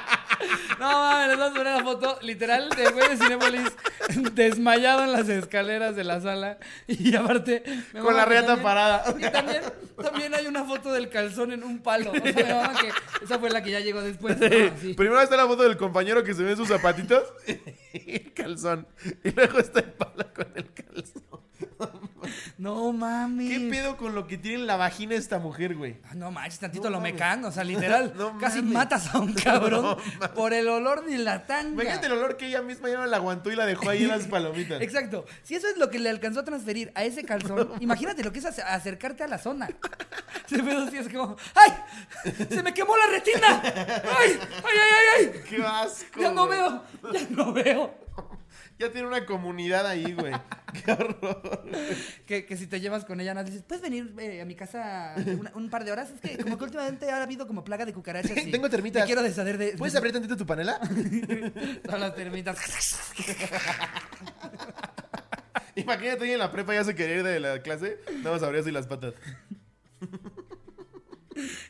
No mames, les vamos a poner la foto literal del güey de Cinépolis desmayado en las escaleras de la sala. Y aparte. me Con la también- parada. Y también, también hay una foto del calzón en un palo. O sea, me mama que esa fue la que ya llegó después. Primero está la foto del compañero que se ve en sus zapatitos y el calzón. Y luego está el palo con el calzón. No mames. ¿Qué pedo con lo que tiene en la vagina esta mujer, güey? Ah, No manches, tantito No lo mecan, o sea, literal. No casi mames. matas a un cabrón No por el olor de la tanga. Imagínate el olor que ella misma ya no la aguantó y la dejó ahí en las palomitas. Exacto. Si eso es lo que le alcanzó a transferir a ese calzón, imagínate lo que es ace- acercarte a la zona. Se ve así, es como, ¡ay! ¡Se me quemó la retina! ¡Ay! ¡Ay, ay, ay! ay! ¡Qué asco! ¡Ya no güey. veo! ¡Ya no veo! Ya tiene una comunidad ahí, güey. ¡Qué horror! Que, que si te llevas con ella, no dices, ¿puedes venir eh, a mi casa una- un par de horas? Es que como que últimamente ha habido como plaga de cucarachas y Tengo termitas. me quiero deshacer de... ¿Puedes de- abrir tantito tu panela? Todas las termitas. Imagínate ahí en la prepa ya se quería ir de la clase. Nada más abría así las patas.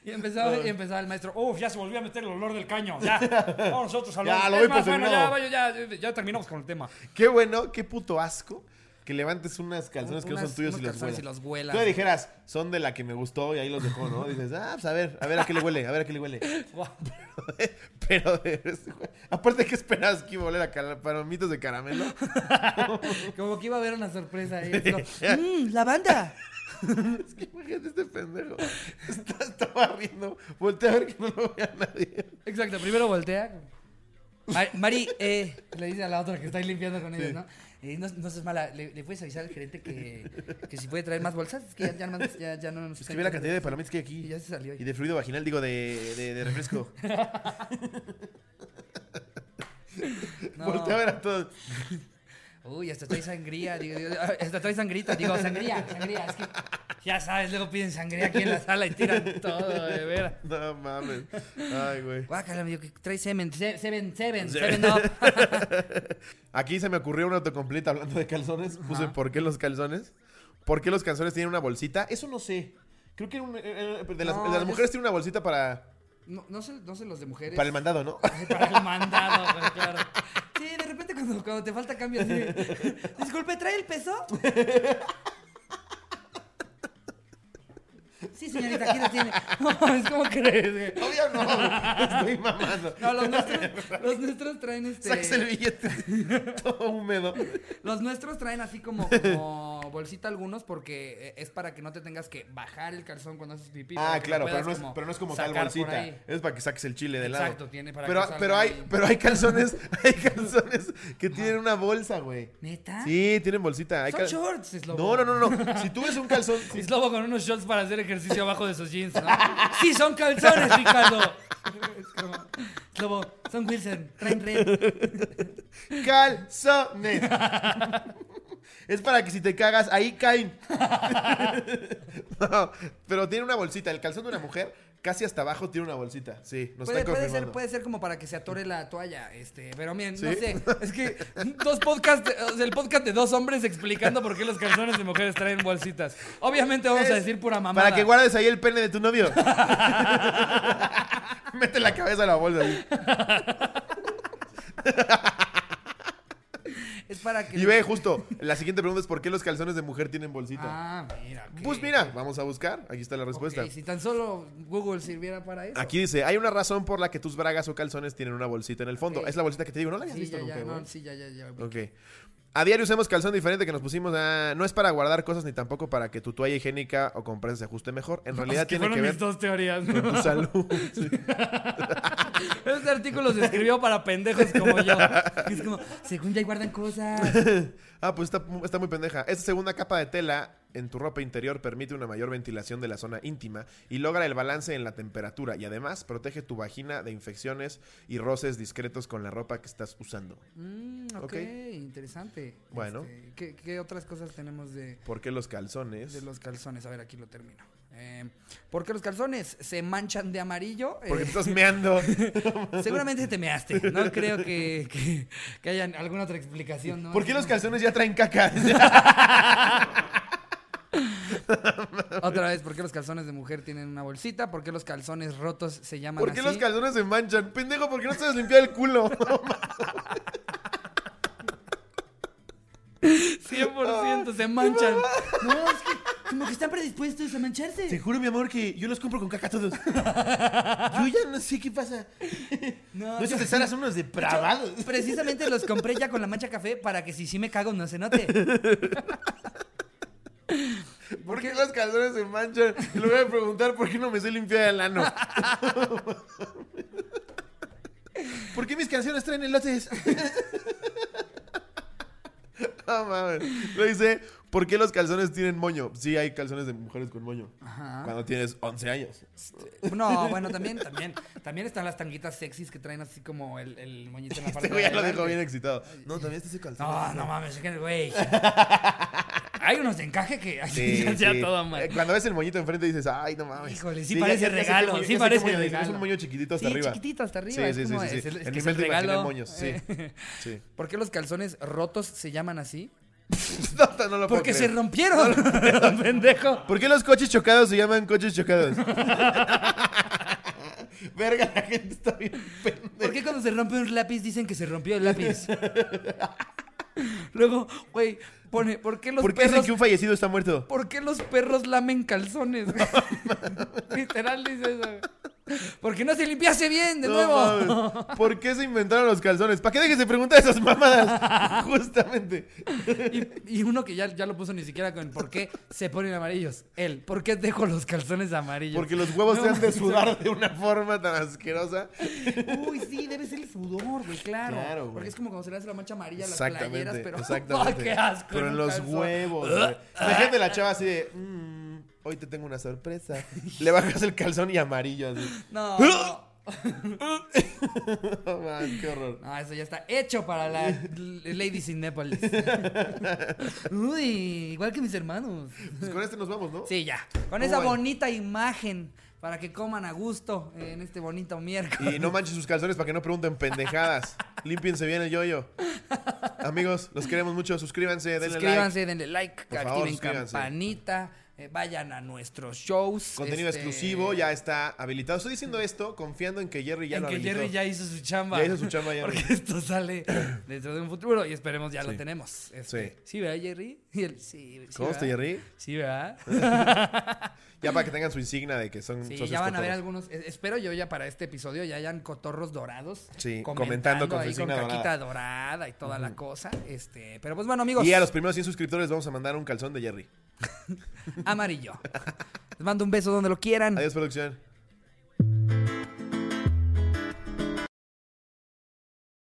Y empezaba, y empezaba el maestro, ¡Uf, ya se volvió a meter el olor del caño! ¡Ya! Vamos nosotros a Ya, lo doy más, bueno, ya, vaya, ya, ya terminamos con el tema. Qué bueno, qué puto asco que levantes unas calzones que no son tuyos y calzones huelas. y los huelas. Tú le dijeras, son de la que me gustó y ahí los dejó, ¿no? Dices, ah, pues a ver, a ver a qué le huele, a ver a qué le huele. Guau. Pero, de- aparte, ¿qué esperabas que iba a oler a palomitas de caramelo? Como que iba a haber una sorpresa ahí. Digo, ¡Mmm, lavanda! Es que imagínate este pendejo. Está, estaba riendo. Voltea a ver que no lo vea nadie. Exacto, primero voltea. Mari, Mari, eh, le dice a la otra que está ahí limpiando con ellos, ¿no? Eh, no, no seas mala, ¿le, le puedes avisar al gerente que, que si puede traer más bolsas? Es que ya, ya, no- ya, ya no nos Es que ve la cantidad de palomitas que hay Y aquí. ya se salió. Y de fluido vaginal, digo, de, de, de refresco. No. Voltea a ver a todos. Uy, hasta trae sangría, digo, digo, hasta trae sangrita, digo, sangría, sangría, es que ya sabes, luego piden sangría aquí en la sala y tiran todo, de veras. No mames. Ay, güey. Guácala, me digo que trae semen, se- seven, seven, Seven. seven up. Aquí se me ocurrió un autocomplete hablando de calzones. Puse ¿por qué los calzones? ¿Por qué los calzones tienen una bolsita? Eso no sé. Creo que un- eh, eh, de, las, No, de las es- mujeres tiene una bolsita para, No, no sé, no sé los de mujeres. para el mandado, ¿no? Para el mandado, pues, claro. Sí, de repente cuando, cuando te falta cambio así. Disculpe, ¿trae el peso? Sí, señorita, aquí lo tiene. No, es como crees. Obvio no. Estoy mamando. No, los nuestros, los nuestros traen este. Sacas el billete todo húmedo. Los nuestros traen así como, como bolsita algunos porque eh, es para que no te tengas que bajar el calzón cuando haces pipí. Ah, claro, pero no, es, como pero no es como tal bolsita. Es para que saques el chile de lado. Exacto, tiene para pero, que pero hay, ahí. pero hay calzones, hay calzones que tienen una bolsa, güey. ¿Neta? Sí, tienen bolsita. Hay Son cal- shorts, es No, no, no, no. Si tú ves un calzón, Es lobo con unos shorts para hacer ejercicio abajo de sus jeans, ¿no? Sí, son calzones, Ricardo. Es como, son Wilson, traen calzones. Es para que si te cagas, ahí caen. No, pero tiene una bolsita. El calzón de una mujer, casi hasta abajo, tiene una bolsita. Sí, nos Puede, están puede ser, puede ser como para que se atore la toalla, este, pero miren, no sé, es que dos podcasts, el podcast de dos hombres explicando por qué los calzones de mujeres traen bolsitas. Obviamente vamos a decir pura mamada. Para que guardes ahí el pene de tu novio. Mete la cabeza a la bolsa. así. Es para que Y ve, justo, la siguiente pregunta es ¿por qué los calzones de mujer tienen bolsita? Ah, mira. Pues mira, vamos a buscar. Aquí está la respuesta. Ok, si tan solo Google sirviera para eso. Aquí dice, hay una razón por la que tus bragas o calzones tienen una bolsita en el fondo. Es la bolsita que te digo, ¿no la habías Sí, visto ya, nunca, ya, no, sí, ya, ya, ya. Ok. A diario usamos calzón diferente que nos pusimos. ah, no es para guardar cosas ni tampoco para que tu toalla higiénica o compresa se ajuste mejor. En realidad Es que tiene fueron que ver mis dos teorías. con tu salud. Sí. Este artículo se escribió para pendejos como yo. Es como, según ya guardan cosas. Ah, pues está, está muy pendeja. Esta segunda capa de tela en tu ropa interior permite una mayor ventilación de la zona íntima y logra el balance en la temperatura y además protege tu vagina de infecciones y roces discretos con la ropa que estás usando. Mm, ok, interesante. Bueno. Este, ¿qué, qué otras cosas tenemos de, ¿Por qué los calzones? de los calzones? A ver, aquí lo termino. Eh, ¿Por qué los calzones se manchan de amarillo? Porque Eh, estás meando. seguramente te measte. No creo que, que, que haya alguna otra explicación. ¿no? ¿Por qué los calzones ya traen caca? Otra vez, ¿por qué los calzones de mujer tienen una bolsita? ¿Por qué los calzones rotos se llaman ¿Por qué así? los calzones se manchan? Pendejo, ¿por qué no sabes limpiar el culo? 100% se manchan. No, es que como que están predispuestos a mancharse. Te juro, mi amor, que yo los compro con caca todos. Yo ya no sé qué pasa. No, No sé si son unos depravados. Precisamente los compré ya con la mancha café para que si sí me cago no se note. ¿Por qué los calzones se manchan? Y le voy a preguntar por qué no me sé limpiar el ano. ¿Por qué mis canciones traen elotes? No mames. Lo dice, ¿por qué los calzones tienen moño? Sí, hay calzones de mujeres con moño. Ajá. Cuando tienes 11 años. No, bueno, también, también, también están las tanguitas sexys que traen así como el, el moñito en la parte Este güey ya lo dejó bien excitado. No, también está ese calzón. No, no mames, güey. Hay unos de encaje que Sí, ya, sí. todo mal. Eh, Cuando ves el moñito enfrente dices, ay, no mames. Híjole, sí parece regalo, moño- sí parece moño regalo. Es un moño chiquitito hasta arriba. chiquitito hasta arriba. Sí, es sí, como- sí, sí, es el- es El que es el regalo. moños, sí. Sí. ¿Por qué los calzones rotos se llaman así? No, no, no lo puedo Porque se rompieron, pendejo. ¿Por qué los coches chocados se llaman coches chocados? Verga, la gente está bien pendeja. ¿Por qué cuando se rompe un lápiz dicen que se rompió el lápiz? Luego, güey, pone, ¿por qué los ¿Por qué dicen perros que un fallecido está muerto? ¿Por qué los perros lamen calzones? Literal dice eso. Porque no se limpiase bien de No nuevo. mames. ¿Por qué se inventaron los calzones? ¿Para qué dejes de preguntar esas mamadas? Justamente. Y, y uno que ya, ya lo puso ni siquiera con por qué se ponen amarillos. Él, ¿por qué dejo los calzones amarillos? Porque los huevos No se han de sudar de una forma tan asquerosa. Uy, sí, debe ser el sudor, güey, claro. Claro, güey. Porque es como cuando se le hace la mancha amarilla a las Exactamente. playeras, pero. exactamente. ¡Ay, qué asco! Pero en los calzón. huevos. güey. Imagínate la chava así de. "Mm, hoy te tengo una sorpresa. Le bajas el calzón y amarillo así. No, no. Man, qué horror. No, eso ya está hecho para la l- Lady Cinépolis. Uy, igual que mis hermanos. Pues con este nos vamos, ¿no? Sí, ya. Con ¿Cómo esa bonita imagen para que coman a gusto en este bonito miércoles. Y no manchen sus calzones para que no pregunten pendejadas. Límpiense bien el yoyo. Amigos, los queremos mucho. Suscríbanse, denle Suscríbanse, denle like, Por favor, activen suscríbanse. campanita eh, vayan a nuestros shows. Contenido este, exclusivo ya está habilitado. Estoy diciendo esto confiando en que Jerry ya en lo que habilitó. Jerry ya hizo su chamba. Ya hizo su chamba, ya. Porque esto sale dentro de un futuro y esperemos ya lo Sí. tenemos. Este, Sí. ¿Sí, verdad, Jerry? Y él, sí, ¿Cómo está. Jerry? Sí, ¿verdad? Ya para que tengan su insignia de que son Sí, socios ya van a ver algunos. Espero yo ya para este episodio ya hayan cotorros dorados. Sí, comentando con su insignia con caquita dorada y toda la cosa. Este, pero pues bueno, amigos, Y a los primeros 100 suscriptores vamos a mandar un calzón de Jerry. amarillo. Les mando un beso donde lo quieran. Adiós, producción.